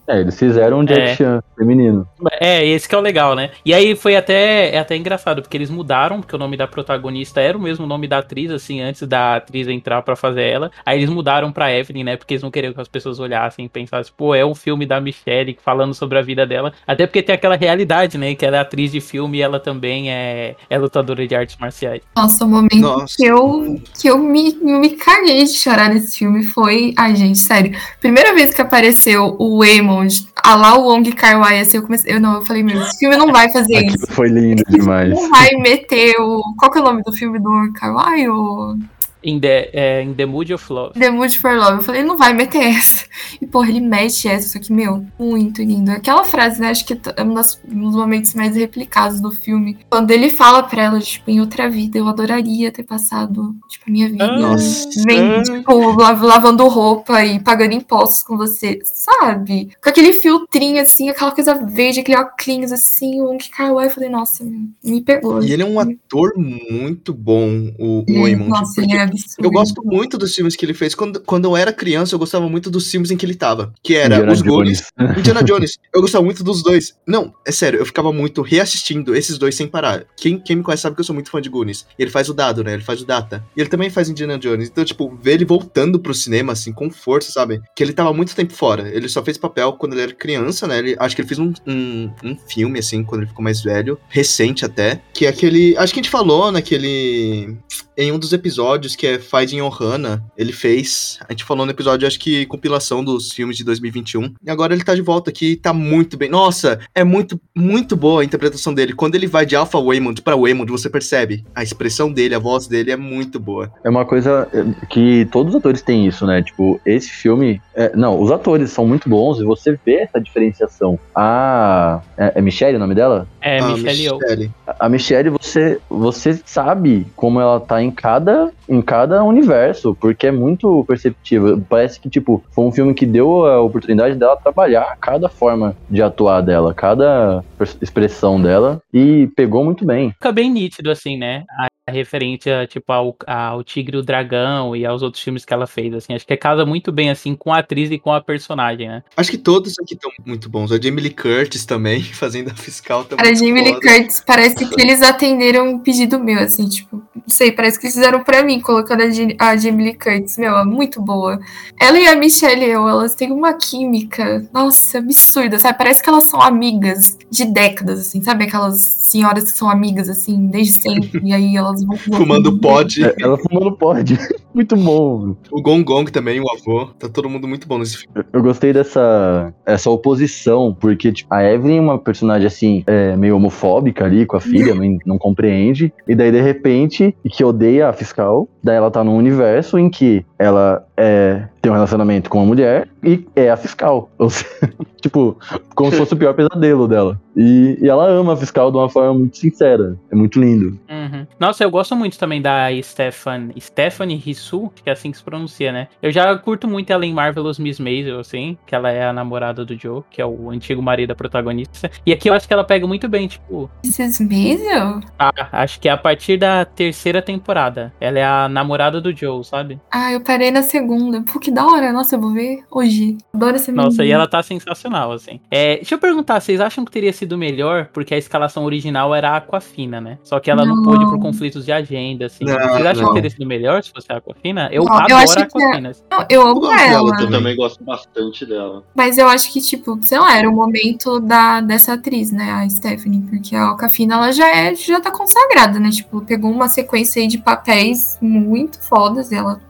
É, eles fizeram um Jack É. Chan feminino. É, esse que é o legal, né? E aí foi até, é até engraçado, porque eles mudaram, porque o nome da protagonista era o mesmo nome da atriz, assim, antes da atriz entrar pra fazer ela. Aí eles mudaram pra Evelyn, né? Porque eles não queriam que as pessoas olhassem e pensassem, pô, é um filme da Michelle falando sobre a vida dela. Até porque tem aquela realidade, né? Que ela é atriz de filme e ela também é, é lutadora de artes marciais. Nossa, o momento Nossa. que eu, que eu me, me caguei de chorar nesse filme foi. Ai, gente, sério. Primeira vez que apareceu o Waymond, a lá o Wong Kar Wai, assim, eu comecei. Eu não, eu falei, meu, esse filme não vai fazer isso. Foi lindo demais. Não vai meter o. Qual que é o nome do filme do Wong Kar Wai? O In the, é, in the Mood of Love. The Mood for Love. Eu falei, não vai meter essa. E, porra, ele mete essa, só que, meu, muito lindo. Aquela frase, né? Acho que é um, das- um dos momentos mais replicados do filme. Quando ele fala pra ela, tipo, em outra vida, eu adoraria ter passado, tipo, a minha vida. Nossa. Vem, tipo, lav- lavando roupa e pagando impostos com você, sabe? Com aquele filtrinho, assim, aquela coisa verde, aquele óculos, assim, o Wong Kar Wai. Eu falei, nossa, me pegou. E ele é um ator muito bom, o, o Waymond. Nossa, porque ele é absurdo. Eu gosto muito dos filmes que ele fez. Quando, quando eu era criança, eu gostava muito dos filmes em que ele tava. Que era Indiana Os Goonies. Indiana Jones. Eu gostava muito dos dois. Não, é sério, eu ficava muito reassistindo esses dois sem parar. Quem, quem me conhece sabe que eu sou muito fã de Goonies. E ele faz o Dado, né? Ele faz o Data. E ele também faz Indiana Jones. Então, tipo, ver ele voltando pro cinema, assim, com força, sabe? Que ele tava muito tempo fora. Ele só fez papel quando ele era criança, né? Ele, acho que ele fez um, um, um filme, assim, quando ele ficou mais velho. Recente até. Que é aquele. Acho que a gente falou naquele em um dos episódios que é Fighting Ohana, ele fez. A gente falou no episódio, acho que compilação dos filmes de 2021. E agora ele tá de volta aqui e tá muito bem. Nossa, é muito, muito boa a interpretação dele. Quando ele vai de Alpha Waymond pra Waymond, você percebe. A expressão dele, a voz dele é muito boa. É uma coisa é, que todos os atores têm isso, né? Tipo, esse filme. é, não, os atores são muito bons e você vê essa diferenciação. A. É, é Michelle o nome dela? É, Ah. Michelle. A Michelle, você, você sabe como ela tá em cada, em cada universo, porque é muito perceptível. Parece que, tipo, foi um filme que deu a oportunidade dela trabalhar cada forma de atuar dela, cada expressão dela, e pegou muito bem. Fica bem nítido, assim, né? A a referência, tipo, ao, ao Tigre e o Dragão e aos outros filmes que ela fez, assim. Acho que casa muito bem, assim, com a atriz e com a personagem, né? Acho que todos aqui estão muito bons. A Jamie Lee Curtis também, fazendo a fiscal também. Cara, Jamie Lee Curtis, parece que eles atenderam um pedido meu, assim, tipo, sei, parece que eles fizeram pra mim, colocando a, Jim- a Jamie Lee Curtis. Meu, é muito boa. Ela e a Michelle Yeoh, elas têm uma química, nossa, absurda, sabe? Parece que elas são amigas de décadas, assim, sabe? Aquelas senhoras que são amigas, assim, desde sempre. e aí elas vão... Fumando pod. É, ela fumando pode. Muito bom. O Gong Gong também, o avô. Tá todo mundo muito bom nesse filme. Eu gostei dessa essa oposição, porque tipo, a Evelyn é uma personagem assim, é, meio homofóbica ali com a filha, não, não compreende. E daí, de repente, que odeia a fiscal. Daí ela tá num universo em que ela é, tem um relacionamento com uma mulher e é a fiscal. Ou seja, tipo, como se fosse o pior pesadelo dela. E, e ela ama a fiscal de uma forma muito sincera. É muito lindo. Uhum. Nossa, eu gosto muito também da Stefan, Stephanie acho que é assim que se pronuncia, né? Eu já curto muito ela em Marvelous Miss Maisel, assim, que ela é a namorada do Joe, que é o antigo marido da protagonista. E aqui eu acho que ela pega muito bem, tipo, Esses Maisel? ah, acho que é a partir da terceira temporada. Ela é a namorada do Joe, sabe? Ah, eu parei na segunda. Pô, que da hora. Nossa, eu vou ver hoje. Adoro essa Nossa, e menina. ela tá sensacional, assim. É, deixa eu perguntar, vocês acham que teria sido melhor? Porque a escalação original era a Aquafina, né? Só que ela não, Não. pôde por conflitos de agenda, assim. Não, vocês acham não. que teria sido melhor se fosse a Aquafina? Eu Não, eu adoro acho a que é- Aquafina. Não, eu amo dela ela. Eu também gosto bastante dela. Mas eu acho que, tipo, sei lá, era o momento da, dessa atriz, né, a Stephanie, porque a Alcafina, ela já é, já tá consagrada, né, tipo, pegou uma sequência aí de papéis muito fodas, e ela,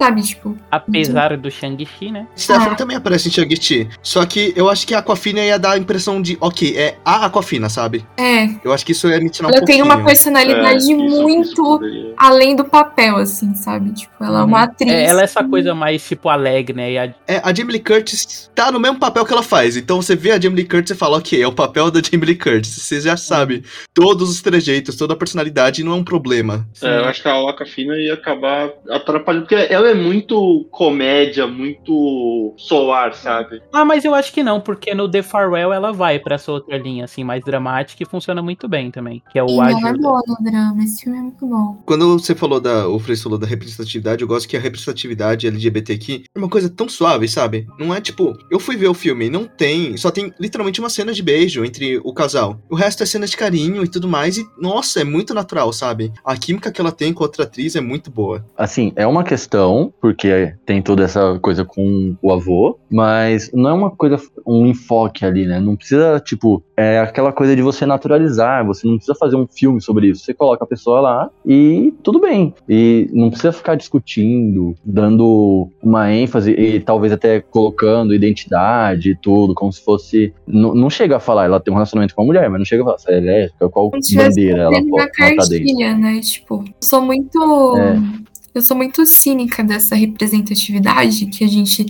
sabe, tipo, Apesar do Shang-Chi, né? Stephanie Ah. também aparece em Shang-Chi. Só que eu acho que a Aquafina ia dar a impressão de, ok, é a Aquafina, sabe? é, Eu acho que isso ia me tirar um ela tem uma personalidade É, isso muito além do papel, assim, sabe, tipo, ela é uma atriz. É, ela é essa coisa mais, tipo, alegre, né? E a- É, a Jamie Lee Curtis tá no mesmo papel que ela faz. Então você vê a Jamie Lee Curtis e fala, ok, é o papel da Jamie Lee Curtis. Você já sabe todos os trejeitos, toda a personalidade não é um problema. É, eu acho que a Waka Fina ia acabar atrapalhando, porque ela é muito comédia, muito solar, sabe? Ah, mas eu acho que não, porque no The Farewell ela vai pra essa outra linha, assim, mais dramática e funciona muito bem também. Que é o Sim, ela é boa no drama, esse filme é muito bom. Quando você falou da. O Freitas falou da representatividade, eu gosto que a representatividade LGBTQ é uma coisa tão suave, sabe? Não é tipo, eu fui ver o filme, não tem. Só tem literalmente uma cena de beijo entre o casal. O resto é cena de carinho e tudo mais. E, nossa, é muito natural, sabe? A química que ela tem com a outra atriz é muito boa. Assim, é uma questão, porque tem toda essa coisa com o avô, mas não é uma coisa, um enfoque ali, né? Não precisa, tipo, é aquela coisa de você naturalizar, você não precisa fazer um filme sobre isso. Você coloca a pessoa lá e tudo bem. E não precisa ficar discutindo, dando uma ênfase e talvez até colocando identidade e tudo, como se fosse. Não, não chega a falar, ela tem um relacionamento com a mulher, mas não chega a falar se ela é lésbica, qual bandeira ela, ela tá dentro. né, tipo, eu sou muito... É. Eu sou muito cínica dessa representatividade que a gente.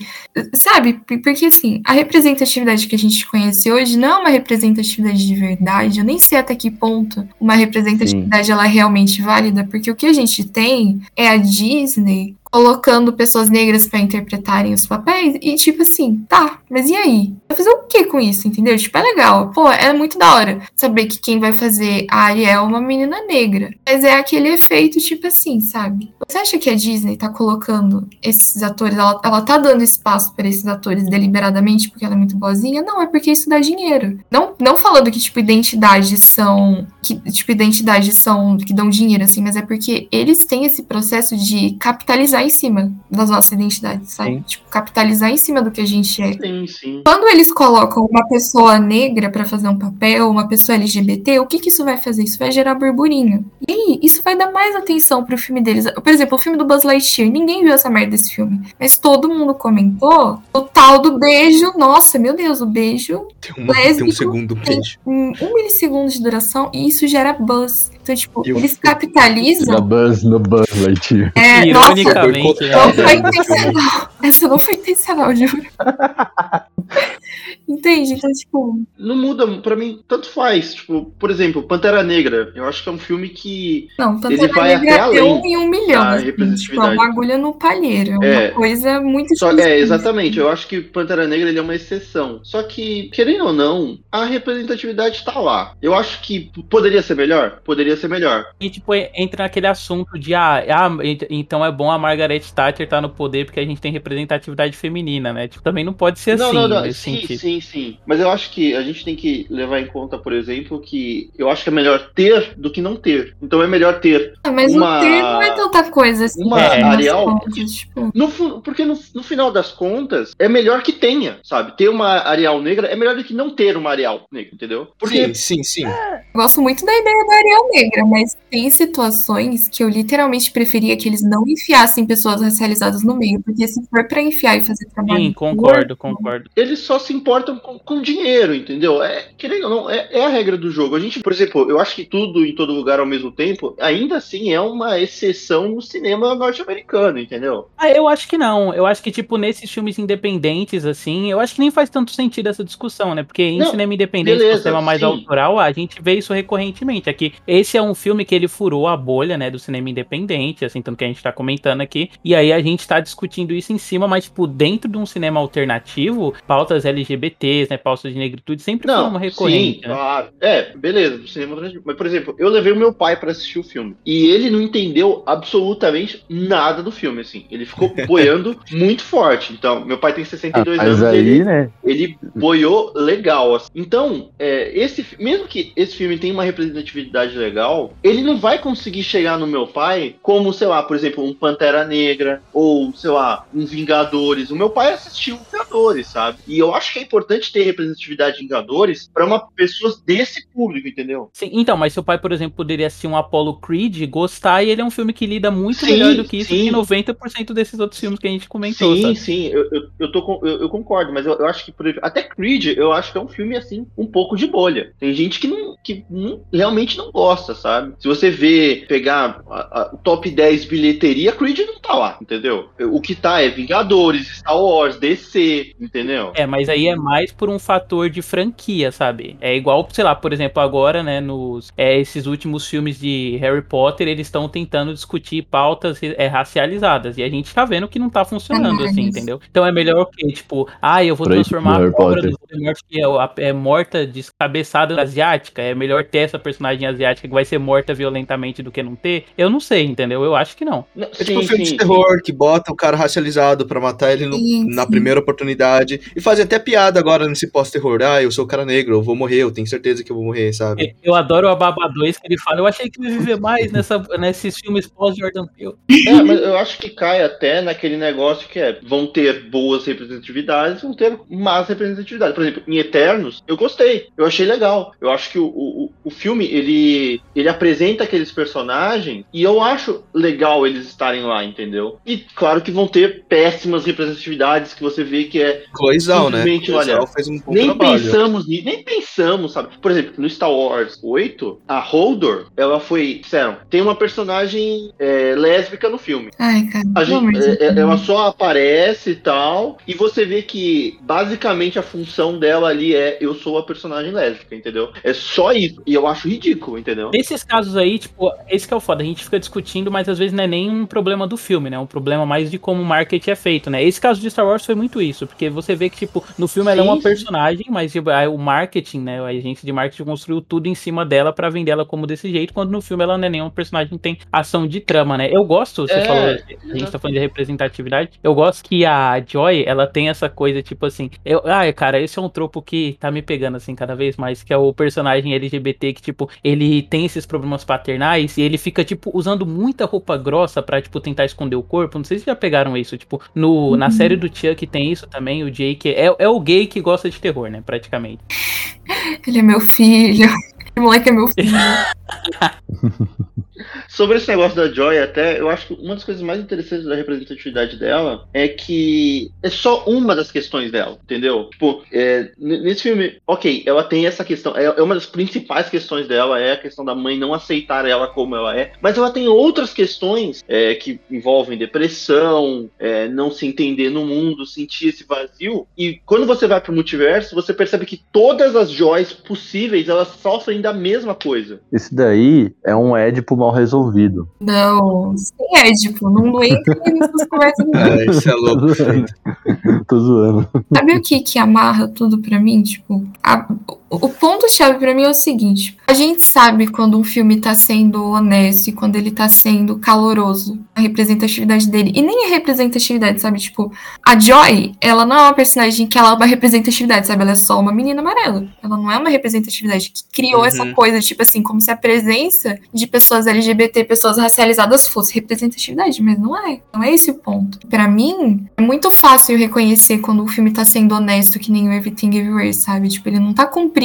Sabe? Porque, assim, a representatividade que a gente conhece hoje não é uma representatividade de verdade. Eu nem sei até que ponto uma representatividade ela é realmente válida, porque o que a gente tem é a Disney colocando pessoas negras pra interpretarem os papéis e tipo assim, tá, mas e aí? Vai fazer o que com isso, entendeu? Tipo, é legal, pô, é muito da hora saber que quem vai fazer a Ariel é uma menina negra. Mas é aquele efeito, tipo assim, sabe? Você acha que a Disney tá colocando esses atores, ela, ela tá dando espaço pra esses atores deliberadamente porque ela é muito boazinha? Não, é porque isso dá dinheiro. Não, não falando que, tipo, identidades são. Que, tipo, identidades são que dão dinheiro, assim, mas é porque eles têm esse processo de capitalizar em cima das nossas identidades, sabe? Sim. Tipo, capitalizar em cima do que a gente é. Sim, sim. Quando eles colocam uma pessoa negra pra fazer um papel, uma pessoa LGBT, o que que isso vai fazer? Isso vai gerar burburinho. E aí, isso vai dar mais atenção pro filme deles. Por exemplo, o filme do Buzz Lightyear, ninguém viu essa merda desse filme. Mas todo mundo comentou o tal do beijo. Nossa, meu Deus, o beijo Tem, uma, tem um Lésbico segundo tem beijo. um, um milissegundo de duração e isso gera buzz. Então, tipo, Eu- eles capitalizam. Buzz no Buzz Lightyear. É, nossa, Ironicamente, né? não foi É, filme. intencional. Essa não foi intencional, juro. Entende? Então, tipo, Não muda, pra mim, tanto faz. Tipo, por exemplo, Pantera Negra. Eu acho que é um filme que. não, Pantera Ele vai Negra até é um em um milhão. Assim, tipo, é uma agulha no palheiro. É É. uma coisa muito Só, difícil. é, exatamente. Eu acho que Pantera Negra ele é uma exceção. Só que, querendo ou não, a representatividade tá lá. Eu acho que poderia ser melhor? Poderia ser melhor. E, tipo, entra naquele assunto de, ah, ah, ent- então é bom a Margaret Thatcher estar no poder porque a gente tem representatividade feminina, né? Tipo, também não pode ser Não, assim. não, não. assim, Sim, difícil. sim, sim. Mas eu acho que a gente tem que levar em conta, por exemplo, que eu acho que é melhor ter do que não ter. Então é melhor ter Ah, Mas Uma- o ter não é tanta coisa assim. uma das Arial- contas, tipo, No porque no, no final das contas, é melhor que tenha, sabe? Ter uma Arial negra é melhor do que não ter uma Arial negra, entendeu? Porque Sim, sim, sim. eu gosto muito da ideia da Ariel Negra, mas tem situações que eu literalmente preferia que eles não enfiassem pessoas racializadas no meio, porque se for pra enfiar e fazer trabalho. Sim, do concordo, concordo. eles só se importam com, com dinheiro, entendeu? É, querendo ou não, é, é a regra do jogo. A gente, por exemplo, eu acho que tudo em todo lugar ao mesmo tempo, ainda assim é uma exceção no cinema norte-americano, entendeu? Ah, eu acho que não. Eu acho que, tipo, nesses filmes independentes, assim, eu acho que nem faz tanto sentido essa discussão, né? Porque em Não, cinema independente, beleza, no cinema mais sim. autoral, a gente vê isso recorrentemente. Aqui, esse é um filme que ele furou a bolha, né, do cinema independente, assim, tanto que a gente tá comentando aqui. E aí a gente tá discutindo isso em cima, mas, tipo, dentro de um cinema alternativo, pautas LGBTs, né, pautas de negritude, sempre Não, foram uma recorrente, sim, né? claro. É, beleza, do cinema alternativo. Mas, por exemplo, eu levei o meu pai pra assistir o filme. E ele não entendeu absolutamente nada do filme, assim. Ele ficou boiando muito forte. Então, meu pai tem Ah, 62 mas anos, aí, ele, né? ele boiou legal. assim. Então, é, esse, mesmo que esse filme tenha uma representatividade legal, ele não vai conseguir chegar no meu pai como, sei lá, por exemplo, um Pantera Negra ou, sei lá, um Vingadores. O meu pai assistiu Vingadores, sabe? E eu acho que é importante ter representatividade de Vingadores pra uma pessoa desse público, entendeu? Sim, então, mas seu pai, por exemplo, poderia assistir um Apollo Creed, gostar, e ele é um filme que lida muito Sim, melhor do que isso sim. que 90% desses outros filmes que a gente comentou, Sim, sabe? sim, eu, eu, eu, tô com- eu, eu concordo, mas eu, eu acho que, por exemplo, até Creed, eu acho que é um filme, assim, um pouco de bolha. Tem gente que, não, que não- realmente não gosta, sabe? Se você vê, pegar o top 10 bilheteria, Creed não tá lá, entendeu? O que tá é Vingadores, Star Wars, DC, entendeu? É, mas aí é mais por um fator de franquia, sabe? É igual, sei lá, por exemplo, agora, né, nos é, esses últimos filmes de Harry Potter, eles estão tentando discutir pautas é, racializadas. E a gente tá vendo que não tá funcionando, Ah, assim, entendeu? Então é melhor o quê? Tipo, ah, eu vou transformar a Potter. do Voldemort que é, a- é morta descabeçada asiática. É melhor ter essa personagem asiática que vai ser morta violentamente do que não ter? Eu não sei, entendeu? Eu acho que não. É tipo um filme de terror que bota o cara racializado pra matar ele no- Sim, na sim. primeira oportunidade. E faz até piada agora nesse pós-terror. Ah, eu sou o cara negro, eu vou morrer, eu tenho certeza que eu vou morrer, sabe? Eu adoro o Baba 2 que ele fala, eu achei que ia viver mais nessa, nesses filmes pós-Jordan Peele. É, mas eu acho que cai até naquele negócio que é, vão ter boas representatividades, vão ter más representatividades. Por exemplo, em Eternos, eu gostei, eu achei legal. Eu acho que o, o, o filme, ele, ele apresenta aqueles personagens e eu acho legal eles estarem lá, entendeu? E claro que vão ter péssimas representatividades que você vê que é Chloezal, né? Simplesmente, Chloezal olha, fez um nem trabalho. pensamos nisso, nem pensamos, sabe? Por exemplo, no Star Wars 8, a Holdor, ela foi, disseram, tem uma personagem é, lésbica no filme. Ai, cara. A gente, é, é, ela só aparece e tal, e você vê que basicamente a função dela ali é eu sou a personagem lésbica, entendeu? É só isso. E eu acho ridículo, entendeu? Nesses casos aí, tipo, esse que é o foda, a gente fica discutindo, mas às vezes não é nem um problema do filme, né? É um problema mais de como o marketing é feito, né? Esse caso de Star Wars foi muito isso, porque você vê que, tipo, no filme ela é uma personagem, mas tipo, o marketing, né? A agência de marketing construiu tudo em cima dela pra vender ela como desse jeito, quando no filme ela não é nenhuma personagem que tem ação de trama, né? Eu gosto, você É, falou, a gente tá falando de representatividade, eu gosto que a Joy, ela tem essa coisa, tipo assim, eu, ah, cara, esse é um tropo que tá me pegando, assim, cada vez mais, que é o personagem LGBT que, tipo, ele tem esses problemas paternais e ele fica, tipo, usando muita roupa grossa pra, tipo, tentar esconder o corpo. Não sei se já pegaram isso, tipo, no, na Uhum. série do Chuck tem isso também, o Jake é, é o gay que gosta de terror, né, praticamente. Ele é meu filho. Moleque é meu filho. Sobre esse negócio da Joy, até, eu acho que uma das coisas mais interessantes da representatividade dela é que é só uma das questões dela, entendeu? Tipo, é, nesse filme, ok, ela tem essa questão, é, é uma das principais questões dela, é a questão da mãe não aceitar ela como ela é, mas ela tem outras questões é, que envolvem depressão, é, não se entender no mundo, sentir esse vazio, e quando você vai pro multiverso, você percebe que todas as joias possíveis, elas sofrem da mesma coisa. Esse daí é um Édipo mal resolvido. Não, sem Édipo. Não entra nessas conversas. não. É, isso é louco. Tô zoando. Sabe o que que amarra tudo pra mim? Tipo, a- O ponto-chave pra mim é o seguinte: a gente sabe quando um filme tá sendo honesto e quando ele tá sendo caloroso, a representatividade dele. E nem a representatividade, sabe? Tipo, a Joy, ela não é uma personagem que ela é uma representatividade, sabe? Ela é só uma menina amarela. Ela não é uma representatividade que criou Uhum. essa coisa, tipo assim, como se a presença de pessoas LGBT, pessoas racializadas fosse representatividade, mas não é. Não é esse o ponto. Pra mim, é muito fácil reconhecer quando o filme tá sendo honesto, que nem o Everything Everywhere, sabe? Tipo, ele não tá cumprindo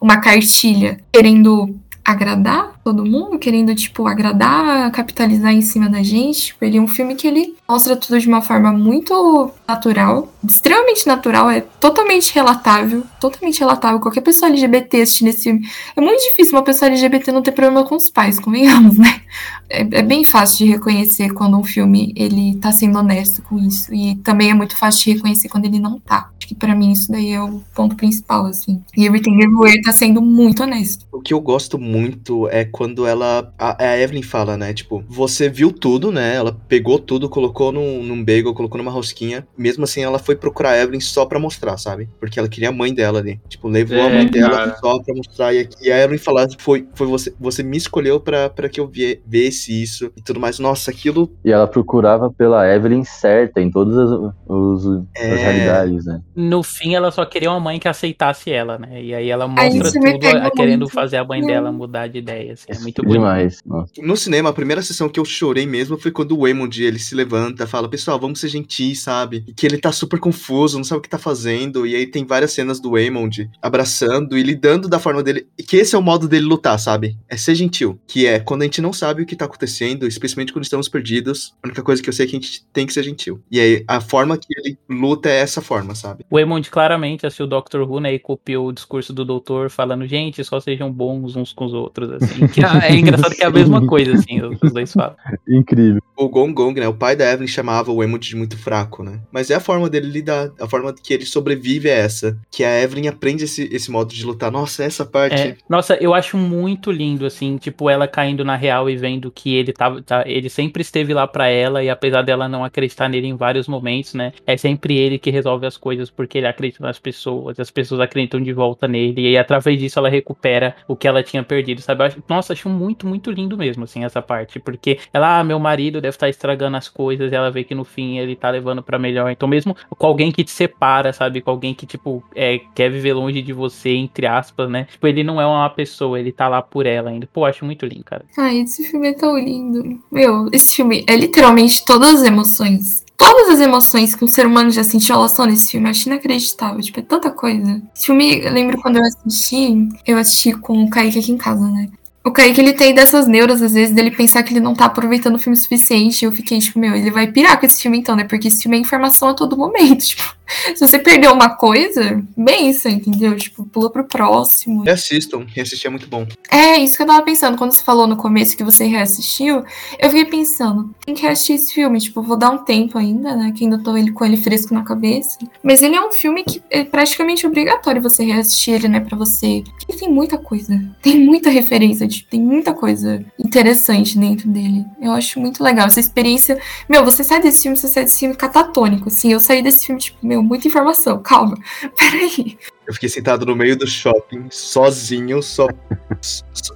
uma cartilha querendo agradar todo mundo, querendo, tipo, agradar, capitalizar em cima da gente. Tipo, ele é um filme que ele mostra tudo de uma forma muito natural, extremamente natural, é totalmente relatável, totalmente relatável. Qualquer pessoa LGBT assistindo esse filme. É muito difícil uma pessoa LGBT não ter problema com os pais, convenhamos, né? É, é bem fácil de reconhecer quando um filme ele tá sendo honesto com isso. E também é muito fácil de reconhecer quando ele não tá. Acho que pra mim isso daí é o ponto principal, assim. E Everything Everywhere tá sendo muito honesto. O que eu gosto muito é quando ela. A, a Evelyn fala, né? Tipo, você viu tudo, né? Ela pegou tudo, colocou num, num bagel, colocou numa rosquinha. Mesmo assim, ela foi procurar a Evelyn só pra mostrar, sabe? Porque ela queria a mãe dela ali. Tipo, levou a É, mãe dela cara. só pra mostrar. E, e a Evelyn falar, foi, foi você, você me escolheu pra, pra que eu vie, visse isso e tudo mais. Nossa, aquilo E ela procurava pela Evelyn certa em todas as, os- É. as realidades, né? No fim, ela só queria uma mãe que aceitasse ela, né? E aí ela Aí mostra me tudo a- querendo muito. fazer a mãe dela mudar de ideia. assim, é muito bonito. Demais. Nossa. No cinema, a primeira sessão que eu chorei mesmo foi quando o Waymond, ele se levanta, fala, pessoal, vamos ser gentis, sabe? E que ele tá super confuso, não sabe o que tá fazendo, e aí tem várias cenas do Waymond abraçando e lidando da forma dele, e que esse é o modo dele lutar, sabe? É ser gentil, que é quando a gente não sabe o que tá acontecendo, especialmente quando estamos perdidos, a única coisa que eu sei é que a gente tem que ser gentil. E aí, a forma que ele luta é essa forma, sabe? O Emond claramente assistiu o Doctor Who, né? E copiou o discurso do doutor falando, gente, só sejam bons uns com os outros, assim. Que é engraçado que é a mesma coisa, assim, os os dois falam. Incrível. O Gong Gong, né? O pai da Evelyn chamava o Waymond de muito fraco, né? Mas é a forma dele lidar, a forma que ele sobrevive é essa. Que a Evelyn aprende esse, esse modo de lutar. Nossa, essa parte. É, nossa, eu acho muito lindo, assim, tipo, ela caindo na real e vendo que ele tava, tá, ele sempre esteve lá pra ela, e apesar dela não acreditar nele em vários momentos, né, é sempre ele que resolve as coisas, porque ele acredita nas pessoas, as pessoas acreditam de volta nele, e através disso ela recupera o que ela tinha perdido, sabe? Acho- nossa, acho muito, muito lindo mesmo, assim, essa parte, porque ela, ah, meu marido deve estar estragando as coisas, e ela vê que no fim ele tá levando pra melhor, então mesmo com alguém que te separa, sabe, com alguém que, tipo, é, quer viver longe de você, entre aspas, né, tipo, ele não é uma pessoa, ele tá lá por ela ainda, pô, acho muito lindo, cara. Ai, esse filme é tão lindo. Meu, esse filme é literalmente todas as emoções. Todas as emoções que um ser humano já sentiu, elas estão nesse filme. Eu acho inacreditável. Tipo, é tanta coisa. Esse filme, eu lembro quando eu assisti, eu assisti com o Kaique aqui em casa, né? O Kaique, ele tem dessas neuras, às vezes, dele pensar que ele não tá aproveitando o filme o suficiente. Eu fiquei, tipo, meu, ele vai pirar com esse filme então, né? Porque esse filme é informação a todo momento. Tipo, se você perdeu uma coisa, benção, entendeu? Tipo, pula pro próximo. Reassistam, reassistir é muito bom. É, isso que eu tava pensando. Quando você falou no começo que você reassistiu, eu fiquei pensando, tem que reassistir esse filme. Tipo, vou dar um tempo ainda, né? Que ainda tô ele, com ele fresco na cabeça. Mas ele é um filme que é praticamente obrigatório você reassistir ele, né? Pra você. Porque tem muita coisa. Tem muita referência, tem muita coisa interessante dentro dele. Eu acho muito legal. Essa experiência. Meu, você sai desse filme, você sai desse filme catatônico. Assim, eu saí desse filme, tipo, meu, muita informação. Calma. Peraí. Eu fiquei sentado no meio do shopping, sozinho, só,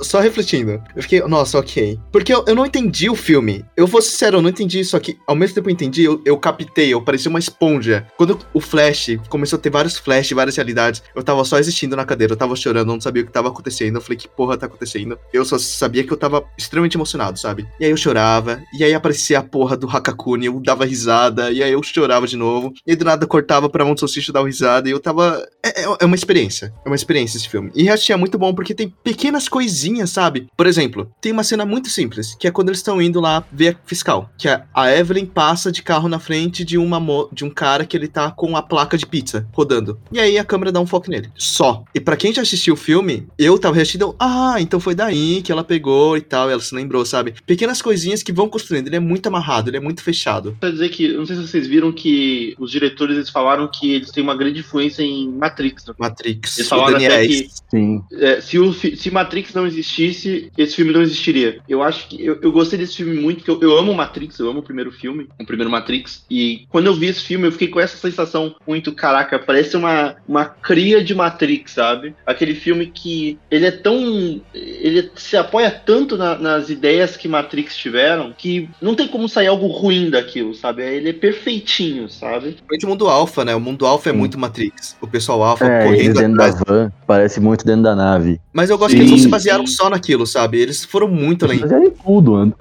só, refletindo. Eu fiquei, nossa, ok. Porque eu, eu não entendi o filme. Eu vou sincero, eu não entendi isso aqui. Ao mesmo tempo que eu entendi, eu, eu captei, eu parecia uma esponja. Quando o Flash começou a ter vários Flash, várias realidades, eu tava só existindo na cadeira, eu tava chorando, eu não sabia o que tava acontecendo. Eu falei, que porra tá acontecendo? Eu só sabia que eu tava extremamente emocionado, sabe? E aí eu chorava, e aí aparecia a porra do Hakakuni, eu dava risada, e aí eu chorava de novo. E aí do nada cortava pra mão do salsicha dar risada, e eu tava. É, é- é uma experiência. É uma experiência esse filme. E React é muito bom porque tem pequenas coisinhas, sabe? Por exemplo, tem uma cena muito simples, que é quando eles estão indo lá ver a fiscal. Que a, a Evelyn passa de carro na frente de, uma de um cara que ele tá com a placa de pizza rodando. E aí a câmera dá um foco nele. Só. E pra quem já assistiu o filme, eu tava assistindo, ah, então foi daí que ela pegou e tal, ela se lembrou, sabe? Pequenas coisinhas que vão construindo. Ele é muito amarrado, ele é muito fechado. Quer dizer que, não sei se vocês viram que os diretores eles falaram que eles têm uma grande influência em Matrix. Matrix. Matrix. Eles o falaram Daniel até que Sim. é, se, o, se Matrix não existisse, esse filme não existiria. Eu acho que eu, eu gostei desse filme muito, porque eu, eu amo Matrix, eu amo o primeiro filme, o primeiro Matrix. E quando eu vi esse filme, eu fiquei com essa sensação muito, caraca, parece uma, uma cria de Matrix, sabe? Aquele filme que ele é tão. Ele se apoia tanto na- nas ideias que Matrix tiveram que não tem como sair algo ruim daquilo, sabe? Ele é perfeitinho, sabe? Principalmente o mundo alfa, né? O mundo alfa é muito Matrix. O pessoal alfa É, eles correndo dentro atrás. da van, parece muito dentro da nave. Mas eu gosto Sim, que eles não se basearam sim. só naquilo, sabe? Eles foram muito além. Mas é em tudo,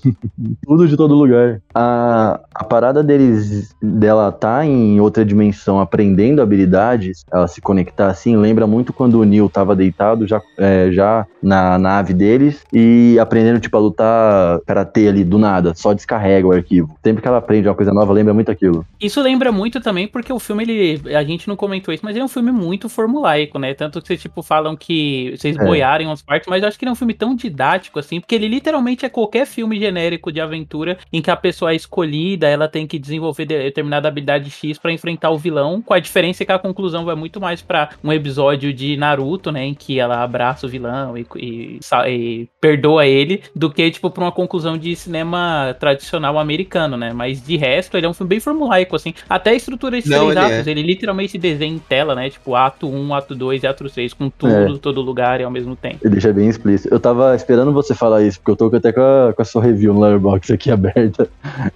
tudo de todo lugar. A, a parada deles, dela tá em outra dimensão aprendendo habilidades, ela se conectar assim, lembra muito quando o Neil tava deitado já, é, já na nave deles e aprendendo, tipo, a lutar karatê ali do nada, só descarrega o arquivo. Sempre que ela aprende uma coisa nova, lembra muito aquilo. Isso lembra muito também, porque o filme, ele. A gente não comentou isso, mas ele é um filme muito formulaico, né? Tanto que vocês, tipo, falam que vocês É. boiaram umas partes, mas eu acho que ele é um filme tão didático, assim, porque ele literalmente é qualquer filme genérico de aventura em que a pessoa é escolhida, ela tem que desenvolver de- determinada habilidade X pra enfrentar o vilão, com a diferença que a conclusão vai muito mais pra um episódio de Naruto, né? Em que ela abraça o vilão e, e e perdoa ele, do que, tipo, pra uma conclusão de cinema tradicional americano, né? Mas de resto, ele é um filme bem formulaico, assim. Até a estrutura de Não, três ele atos, ele literalmente desenha em tela, né? Tipo, ato 1, ato 2 e ato 3, com tudo, todo lugar e ao mesmo tempo. Ele deixa bem explícito. Eu tava esperando você falar isso, porque eu tô até com a, com a sua review no Letterboxd aqui aberta.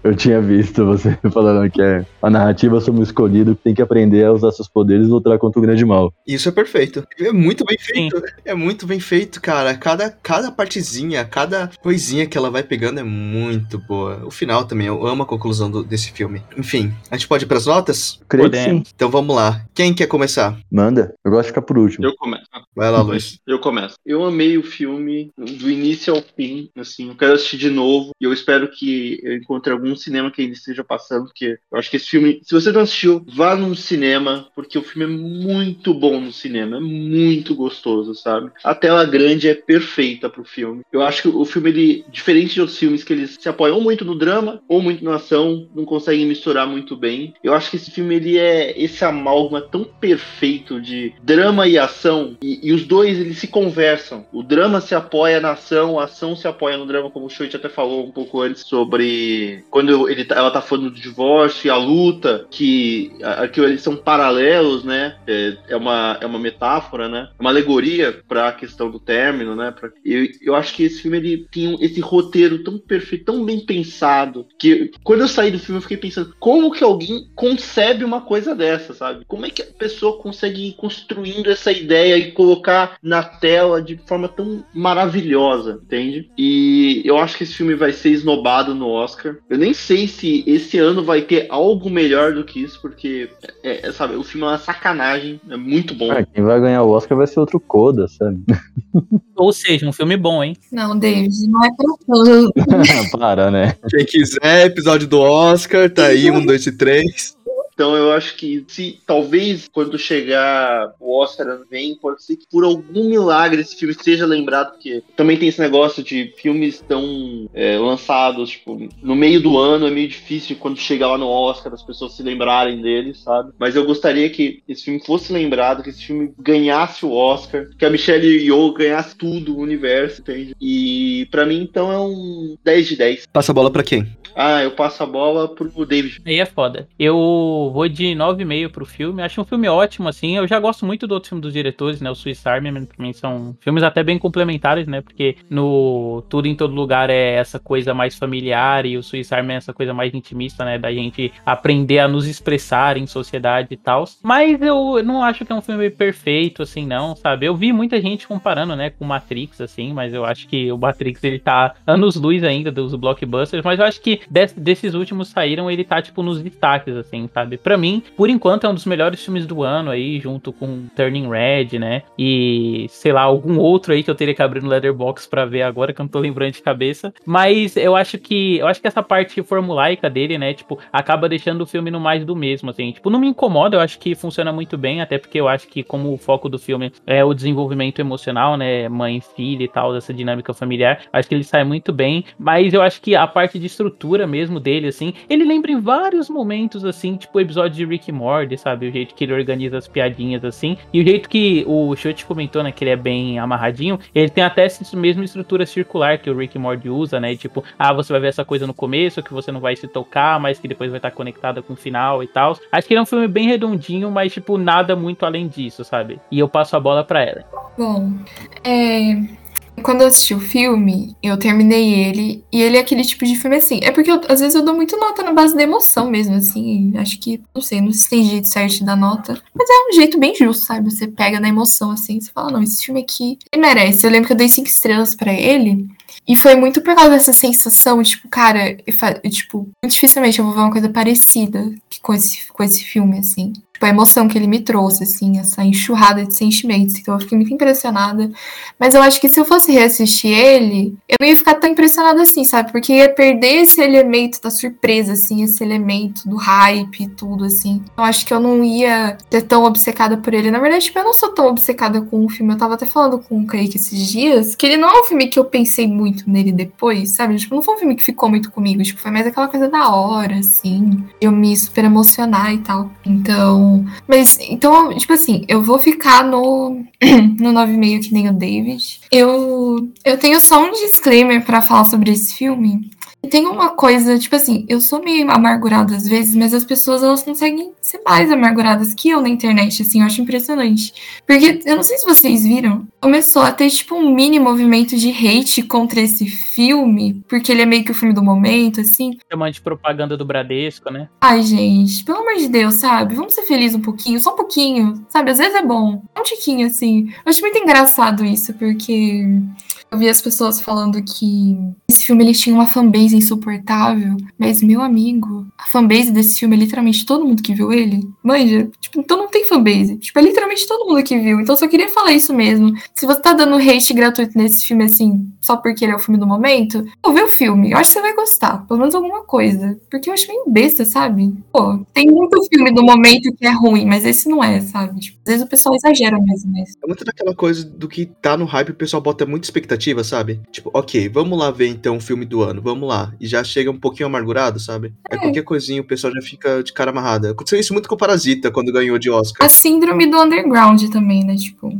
Eu tinha visto você falando que é a narrativa sobre o escolhido que tem que aprender a usar seus poderes e lutar contra o grande mal. Isso é perfeito. É muito bem feito. É muito bem feito, cara. Cada, cada partezinha, cada coisinha que ela vai pegando é muito boa. O final também, eu amo a conclusão do- desse filme. Enfim, a gente pode ir pras notas? Creio sim. Então vamos lá. Quem quer começar? Manda. Eu gosto de ficar por último. Eu começo. Vai lá, Luiz. Eu começo. Eu amei o filme do início ao fim, assim, eu quero assistir de novo e eu espero que eu encontre algum cinema que ainda esteja passando, porque eu acho que esse filme, se você não assistiu, vá num cinema, porque o filme é muito bom no cinema, é muito gostoso, sabe? A tela grande é perfeita pro filme. Eu acho que o filme, ele, diferente de outros filmes que eles se apoiam ou muito no drama ou muito na ação, não conseguem misturar muito bem. Eu acho que esse filme, ele é esse amálgama tão perfeito de drama e ação, e, e os dois, eles se conversam. O drama se apoia na ação, a ação se apoia no drama, como o Shoit até falou um pouco antes sobre quando ele, tá- ela tá falando do divórcio e a luta, que aquilo eles são paralelos, né? É, é uma, é uma metáfora, né? É uma alegoria para a questão do término, né? Pra, eu, eu acho que esse filme ele tem esse roteiro tão perfeito, tão bem pensado, que quando eu saí do filme eu fiquei pensando, como que alguém concebe uma coisa dessa, sabe? Como é que a pessoa consegue ir construindo essa ideia e colocar na tela de forma tão maravilhosa, entende? E eu acho que esse filme vai ser esnobado no Oscar. Eu nem sei se esse ano vai ter algo melhor do que isso, porque, é, é, sabe, o filme é uma sacanagem, é muito bom. Ah, quem vai ganhar o Oscar vai ser outro Coda, sabe? Ou seja, um filme bom, hein? Não, David, não é pra tanto. Para, né? Quem quiser, episódio do Oscar, tá aí, um, dois e três. Então eu acho que se talvez quando chegar o Oscar ano vem, pode ser que por algum milagre esse filme seja lembrado, porque também tem esse negócio de filmes tão é, lançados, tipo, no meio do ano é meio difícil quando chegar lá no Oscar as pessoas se lembrarem dele, sabe? Mas eu gostaria que esse filme fosse lembrado, que esse filme ganhasse o Oscar, que a Michelle Yeoh ganhasse tudo, o universo, entende? E pra mim então é um 10 de 10. Passa a bola pra quem? Ah, eu passo a bola pro David. Aí é foda. Eu vou de 9,5 pro filme. Acho um filme ótimo, assim. Eu já gosto muito do outro filme dos diretores, né? O Swiss Army, pra mim são filmes até bem complementares, né? Porque no Tudo em Todo Lugar é essa coisa mais familiar e o Swiss Army é essa coisa mais intimista, né? Da gente aprender a nos expressar em sociedade e tal. Mas eu não acho que é um filme perfeito, assim, não, sabe? Eu vi muita gente comparando, né, com Matrix, assim, mas eu acho que o Matrix, ele tá anos-luz ainda dos blockbusters, mas eu acho que des- desses últimos saíram, ele tá, tipo, nos destaques, assim, sabe? Pra mim, por enquanto, é um dos melhores filmes do ano aí, junto com Turning Red, né? E, sei lá, algum outro aí que eu teria que abrir no Letterboxd pra ver agora, que eu não tô lembrando de cabeça. Mas eu acho que, eu acho que essa parte formulaica dele, né, tipo, acaba deixando o filme no mais do mesmo, assim. Tipo, não me incomoda, eu acho que funciona muito bem, até porque eu acho que como o foco do filme é o desenvolvimento emocional, né, mãe, filha e tal, dessa dinâmica familiar, acho que ele sai muito bem, mas eu acho que a parte de estrutura mesmo dele, assim, ele lembra em vários momentos, assim, tipo, episódio de Rick Morty, sabe? O jeito que ele organiza as piadinhas assim. E o jeito que o Chute comentou, né? Que ele é bem amarradinho. Ele tem até essa mesma estrutura circular que o Rick Morty usa, né? Tipo, ah, você vai ver essa coisa no começo que você não vai se tocar, mas que depois vai estar conectada com o final e tal. Acho que ele é um filme bem redondinho, mas, tipo, nada muito além disso, sabe? E eu passo a bola pra ela. Bom, é, quando eu assisti o filme, eu terminei ele, e ele é aquele tipo de filme assim. É porque eu- às vezes eu dou muito nota na base da emoção mesmo, assim. Acho que, não sei, não se tem jeito certo dar nota. Mas é um jeito bem justo, sabe? Você pega na emoção, assim, você fala, não, esse filme aqui, ele merece. Eu lembro que eu dei cinco estrelas pra ele. E foi muito por causa dessa sensação, tipo, cara, eu tipo, muito dificilmente eu vou ver uma coisa parecida com esse, com esse filme, assim. Tipo, a emoção que ele me trouxe, assim, essa enxurrada de sentimentos. Então eu fiquei muito impressionada. Mas eu acho que se eu fosse reassistir ele, eu não ia ficar tão impressionada assim, sabe? Porque ia perder esse elemento da surpresa, assim, esse elemento do hype e tudo, assim. Eu acho que eu não ia ser tão obcecada por ele. Na verdade, tipo, eu não sou tão obcecada com o filme. Eu tava até falando com o Kaique esses dias, que ele não é um filme que eu pensei muito nele depois, sabe? Tipo, não foi um filme que ficou muito comigo. Tipo, foi mais aquela coisa da hora, assim. Eu me super emocionar e tal. Então. Mas, então, tipo assim, eu vou ficar no no 9,5 que nem o David. Eu, eu tenho só um disclaimer pra falar sobre esse filme. Tem uma coisa, tipo assim, eu sou meio amargurada às vezes, mas as pessoas elas conseguem ser mais amarguradas que eu na internet, assim, eu acho impressionante. Porque eu não sei se vocês viram, começou a ter tipo um mini movimento de hate contra esse filme, porque ele é meio que o filme do momento, assim. Chamando de propaganda do Bradesco, né? Ai, gente, pelo amor de Deus, sabe? Vamos ser felizes um pouquinho, só um pouquinho, sabe? Às vezes é bom. Um tiquinho, assim. Eu acho muito engraçado isso, porque eu vi as pessoas falando que esse filme ele tinha uma fanbase insuportável, mas, meu amigo, a fanbase desse filme é literalmente todo mundo que viu ele. Manja, tipo, então não tem fanbase. Tipo, é literalmente todo mundo que viu. Então eu só queria falar isso mesmo. Se você tá dando hate gratuito nesse filme, assim, só porque ele é o filme do momento, pô, vê o filme. Eu acho que você vai gostar. Pelo menos alguma coisa. Porque eu acho meio besta, sabe? Pô, tem muito filme do momento que é ruim, mas esse não é, sabe? Tipo, às vezes o pessoal exagera mesmo nisso. É muito daquela coisa do que tá no hype, o pessoal bota muita expectativa, sabe? Tipo, ok, vamos lá ver então o filme do ano, vamos lá. E já chega um pouquinho amargurado, sabe? É qualquer coisinha, o pessoal já fica de cara amarrada. Aconteceu isso muito com o Parasita, quando ganhou de Oscar. A síndrome do underground também, né? Tipo.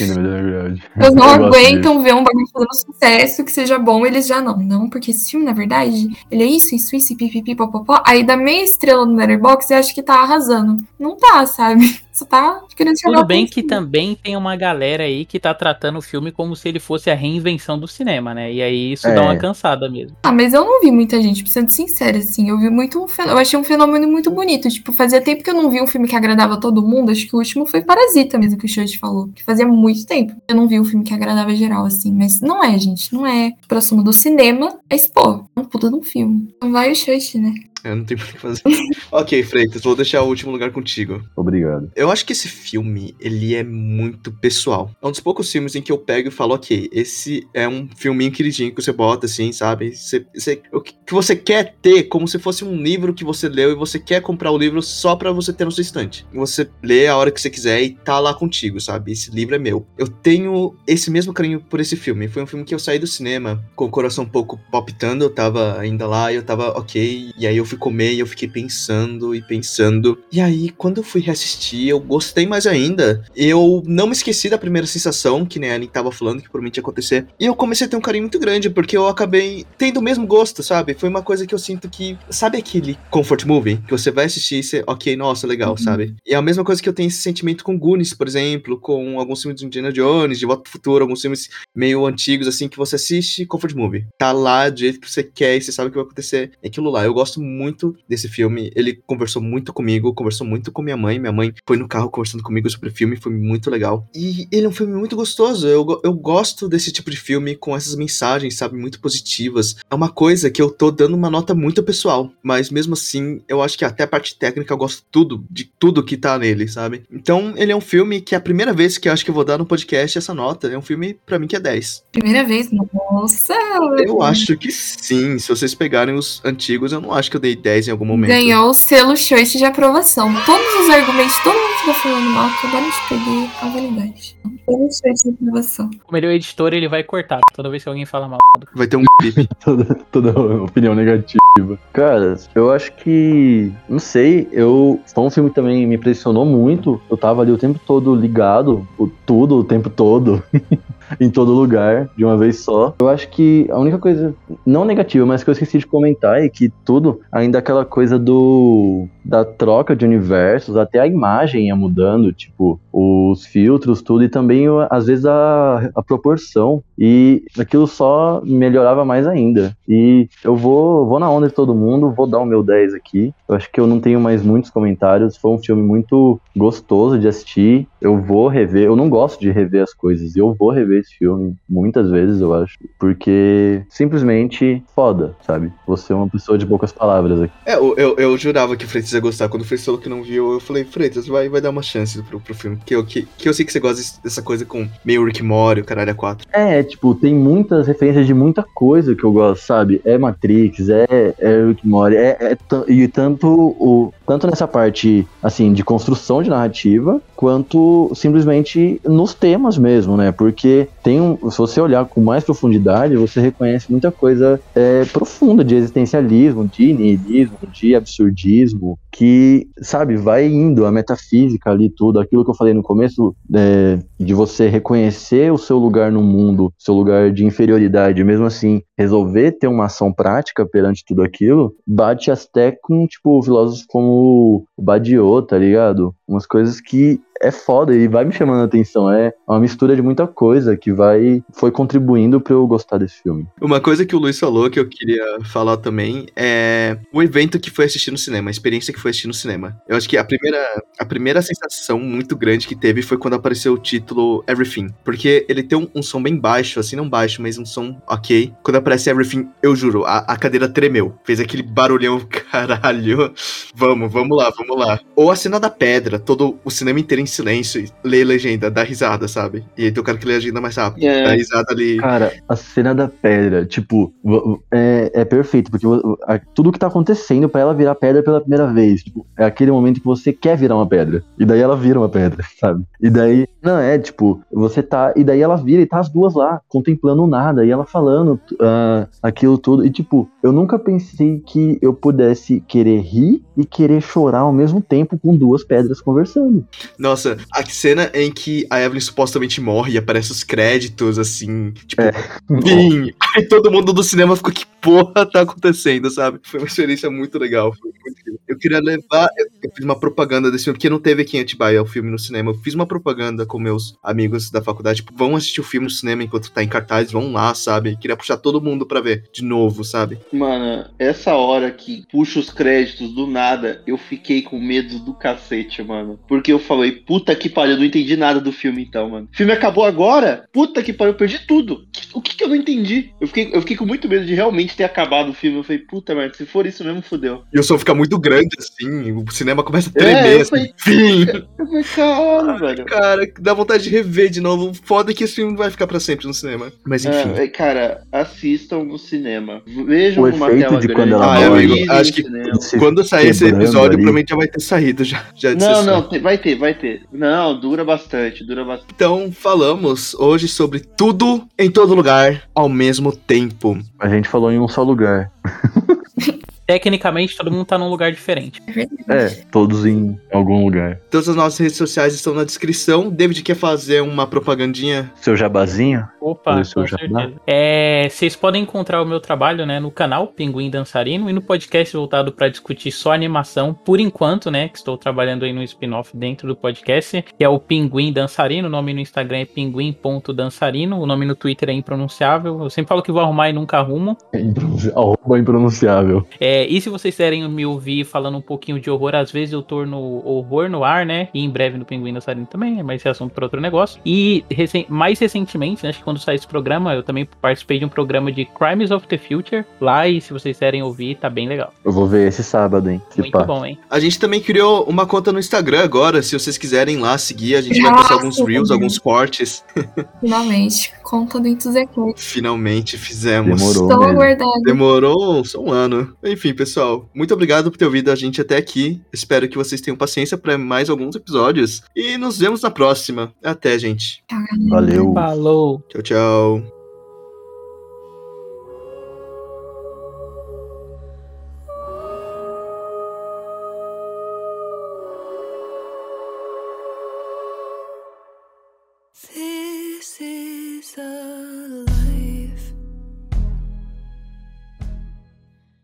Eles não aguentam ver um bagulho fazendo sucesso, que seja bom, eles já não. Não, porque esse filme, na verdade, ele é isso, isso, isso, e pipipi, popopó. Aí dá meia estrela no Letterboxd e acha que tá arrasando. Não tá, sabe? Só tá querendo chamar Tudo bem que também tem uma galera aí que tá tratando o filme como se ele fosse a reinvenção do cinema, né? E aí isso É. dá uma cansada mesmo. Ah, mas eu não vi muita gente, pra ser sincera, assim. Eu vi muito um fenô- Eu achei um fenômeno muito bonito. Tipo, fazia tempo que eu não vi um filme que agradava todo mundo. Acho que o último foi Parasita mesmo, que o Chute falou. Que fazia muito tempo. que Eu não vi um filme que agradava geral, assim. Mas não é, gente. Não é próximo do cinema. Mas, pô, é um puta de um filme. Vai o Chute, né? Eu não tenho o que fazer. ok, Freitas, vou deixar o último lugar contigo. Obrigado. Eu acho que esse filme, ele é muito pessoal. É um dos poucos filmes em que eu pego e falo, ok, esse é um filminho queridinho que você bota, assim, sabe? Você, você- o que você quer ter como se fosse um livro que você leu e você quer comprar o livro só pra você ter no seu estante. Você lê a hora que você quiser e tá lá contigo, sabe? Esse livro é meu. Eu tenho esse mesmo carinho por esse filme. Foi um filme que eu saí do cinema com o coração um pouco palpitando, eu tava ainda lá e eu tava ok. E aí eu fui comer e eu fiquei pensando e pensando. E aí, quando eu fui reassistir, eu gostei mais ainda. Eu não me esqueci da primeira sensação, que nem a Aline tava falando, que provavelmente ia acontecer. E eu comecei a ter um carinho muito grande, porque eu acabei tendo o mesmo gosto, sabe? Foi uma coisa que eu sinto que. Sabe aquele comfort movie? Que você vai assistir e você, ok, nossa, legal, sabe? E é a mesma coisa que eu tenho esse sentimento com Goonies, por exemplo, com alguns filmes de Indiana Jones, De Volta pro Futuro, alguns filmes meio antigos, assim, que você assiste comfort movie. Tá lá do jeito que você quer e você sabe o que vai acontecer. É aquilo lá. Eu gosto muito desse filme. Ele conversou muito comigo, conversou muito com minha mãe. Minha mãe foi no carro conversando comigo sobre o filme, foi muito legal. E ele é um filme muito gostoso. Eu, eu gosto desse tipo de filme com essas mensagens, sabe, muito positivas. É uma coisa que eu tô dando uma nota muito pessoal, mas mesmo assim, eu acho que até a parte técnica eu gosto tudo, de tudo que tá nele, sabe? Então, ele é um filme que é a primeira vez que eu acho que eu vou dar no podcast essa nota. É um filme, pra mim, que é 10. Primeira vez, nossa. Eu acho que sim. Se vocês pegarem os antigos, eu não acho que eu dei 10 em algum momento. Ganhou o selo choice de aprovação. Todos os argumentos, todo mundo tá falando mal, acabaram de perder a validade. Aprovação. Como ele é o editor, ele vai cortar toda vez que alguém fala mal. Vai ter um bip. toda, toda opinião negativa. Cara, eu acho que. Não sei, eu. Foi um filme que também me impressionou muito. Eu tava ali o tempo todo ligado, o tudo, o tempo todo. em todo lugar, de uma vez só. Eu acho que a única coisa, não negativa, mas que eu esqueci de comentar é que tudo, ainda aquela coisa do da troca de universos, até a imagem ia mudando, tipo, os filtros, tudo, e também, às vezes, a, a proporção. E aquilo só melhorava mais ainda. E eu vou, vou na onda de todo mundo, vou dar o meu 10 aqui. Eu acho que eu não tenho mais muitos comentários. Foi um filme muito gostoso de assistir. Eu vou rever, eu não gosto de rever as coisas. Eu vou rever esse filme muitas vezes, eu acho. Porque simplesmente foda, sabe? Você é uma pessoa de poucas palavras aqui. É, eu, eu, eu jurava que o Freitas ia gostar. Quando o Freitas falou que não viu, eu falei, Freitas, vai, vai dar uma chance pro, pro filme. Que eu, que, que eu sei que você gosta dessa coisa com meio Rick Mori, o caralho a 4. É, tipo, tem muitas referências de muita coisa que eu gosto, sabe? É Matrix, é, é Rick Mori, é, é e tanto o tanto nessa parte assim de construção de narrativa quanto simplesmente nos temas mesmo, né? Porque tem um, se você olhar com mais profundidade, você reconhece muita coisa é, profunda de existencialismo, de nihilismo, de absurdismo, que sabe vai indo a metafísica ali tudo, aquilo que eu falei no começo é, de você reconhecer o seu lugar no mundo, seu lugar de inferioridade, mesmo assim resolver ter uma ação prática perante tudo aquilo, bate até com tipo filósofos como o Badiou, tá ligado? Umas coisas que é foda e vai me chamando a atenção. É uma mistura de muita coisa que vai foi contribuindo pra eu gostar desse filme. Uma coisa que o Luiz falou que eu queria falar também é o evento que foi assistir no cinema, a experiência que foi assistir no cinema. Eu acho que a primeira, a primeira sensação muito grande que teve foi quando apareceu o título Everything. Porque ele tem um, um som bem baixo, assim, não baixo, mas um som ok. Quando aparece Everything, eu juro, a, a cadeira tremeu. Fez aquele barulhão, caralho. Vamos, vamos lá, vamos lá. Ou a cena da pedra, todo o cinema inteiro em silêncio, e lê a legenda, dá risada, sabe? E aí tem o cara que lê a legenda mais rápido. É. Dá risada ali. Cara, a cena da pedra, tipo, é, é perfeito, porque tudo que tá acontecendo pra ela virar pedra pela primeira vez, tipo, é aquele momento que você quer virar uma pedra. E daí ela vira uma pedra, sabe? E daí, não, é tipo, você tá. E daí ela vira e tá as duas lá, contemplando nada, e ela falando ah, aquilo tudo. E tipo, eu nunca pensei que eu pudesse querer rir e querer chorar ao mesmo tempo com duas pedras conversando. Nossa, a cena em que a Evelyn supostamente morre e aparece os créditos, assim, tipo, Vim! Aí todo mundo do cinema ficou, que porra tá acontecendo, sabe? Foi uma experiência muito legal. Foi muito incrível. Eu queria levar. Eu, eu fiz uma propaganda desse filme, porque não teve aqui em Atibaia o filme no cinema. Eu fiz uma propaganda com meus amigos da faculdade, tipo, vão assistir o filme no cinema enquanto tá em cartaz, vão lá, sabe? Queria puxar todo mundo pra ver de novo, sabe? Mano, essa hora que puxa os créditos do nada, eu fiquei com medo do cacete, mano. Porque eu falei, puta que pariu, eu não entendi nada do filme então, mano. O filme acabou agora? Puta que pariu, eu perdi tudo. O que, que eu não entendi? Eu fiquei, eu fiquei com muito medo de realmente ter acabado o filme. Eu falei, puta, mas se for isso mesmo, fudeu. E o som fica muito grande, assim, o cinema começa a É, tremer, eu assim. falei- Vim! Eu falei, caralho, velho. Cara, dá vontade de rever de novo. Foda que esse filme vai ficar pra sempre no cinema. Mas enfim. É, é, cara, assistam no cinema. Vejam O efeito tela de grande. quando ela Ah, é, morre. amigo, acho que Quando sair esse episódio, ali. provavelmente já vai ter saído já. já Não, não, te- vai ter, vai ter. Não, dura bastante, dura bastante. Então, falamos hoje sobre tudo em todo lugar ao mesmo tempo. A gente falou em um só lugar. Tecnicamente, todo mundo tá num lugar diferente. É. É, todos em algum lugar. Todas as nossas redes sociais estão na descrição. David quer fazer uma propagandinha? Seu jabazinho? Opa, seu com jabá? certeza. É, vocês podem encontrar o meu trabalho né, no canal Pinguim Dançarino e no podcast voltado para discutir só animação, por enquanto, né? Que estou trabalhando aí no spin-off dentro do podcast, que é o Pinguim Dançarino. O nome no Instagram é pinguim.dançarino. O nome no Twitter é impronunciável. Eu sempre falo que vou arrumar e nunca arrumo. É impronunciável. É, e se vocês querem me ouvir falando um pouquinho de horror, às vezes eu torno horror no ar, né? E em breve no Pinguim Dançarino também, mas esse é assunto para outro negócio. E recen- mais recentemente, né, acho que quando sair esse programa, eu também participei de um programa de Crimes of the Future lá. E se vocês querem ouvir, tá bem legal. Eu vou ver esse sábado, hein? Se Muito pá. bom, hein? A gente também criou uma conta no Instagram agora. Se vocês quiserem lá seguir, a gente vai postar alguns Nossa, reels, alguns cortes. Finalmente, conta do Enthusiast. Finalmente fizemos. Demorou. Tão mesmo. aguardado. Demorou só um ano. Enfim. Enfim, pessoal, muito obrigado por ter ouvido a gente até aqui. Espero que vocês tenham paciência para mais alguns episódios. E nos vemos na próxima. Até, gente. Valeu. Falou. Tchau, tchau.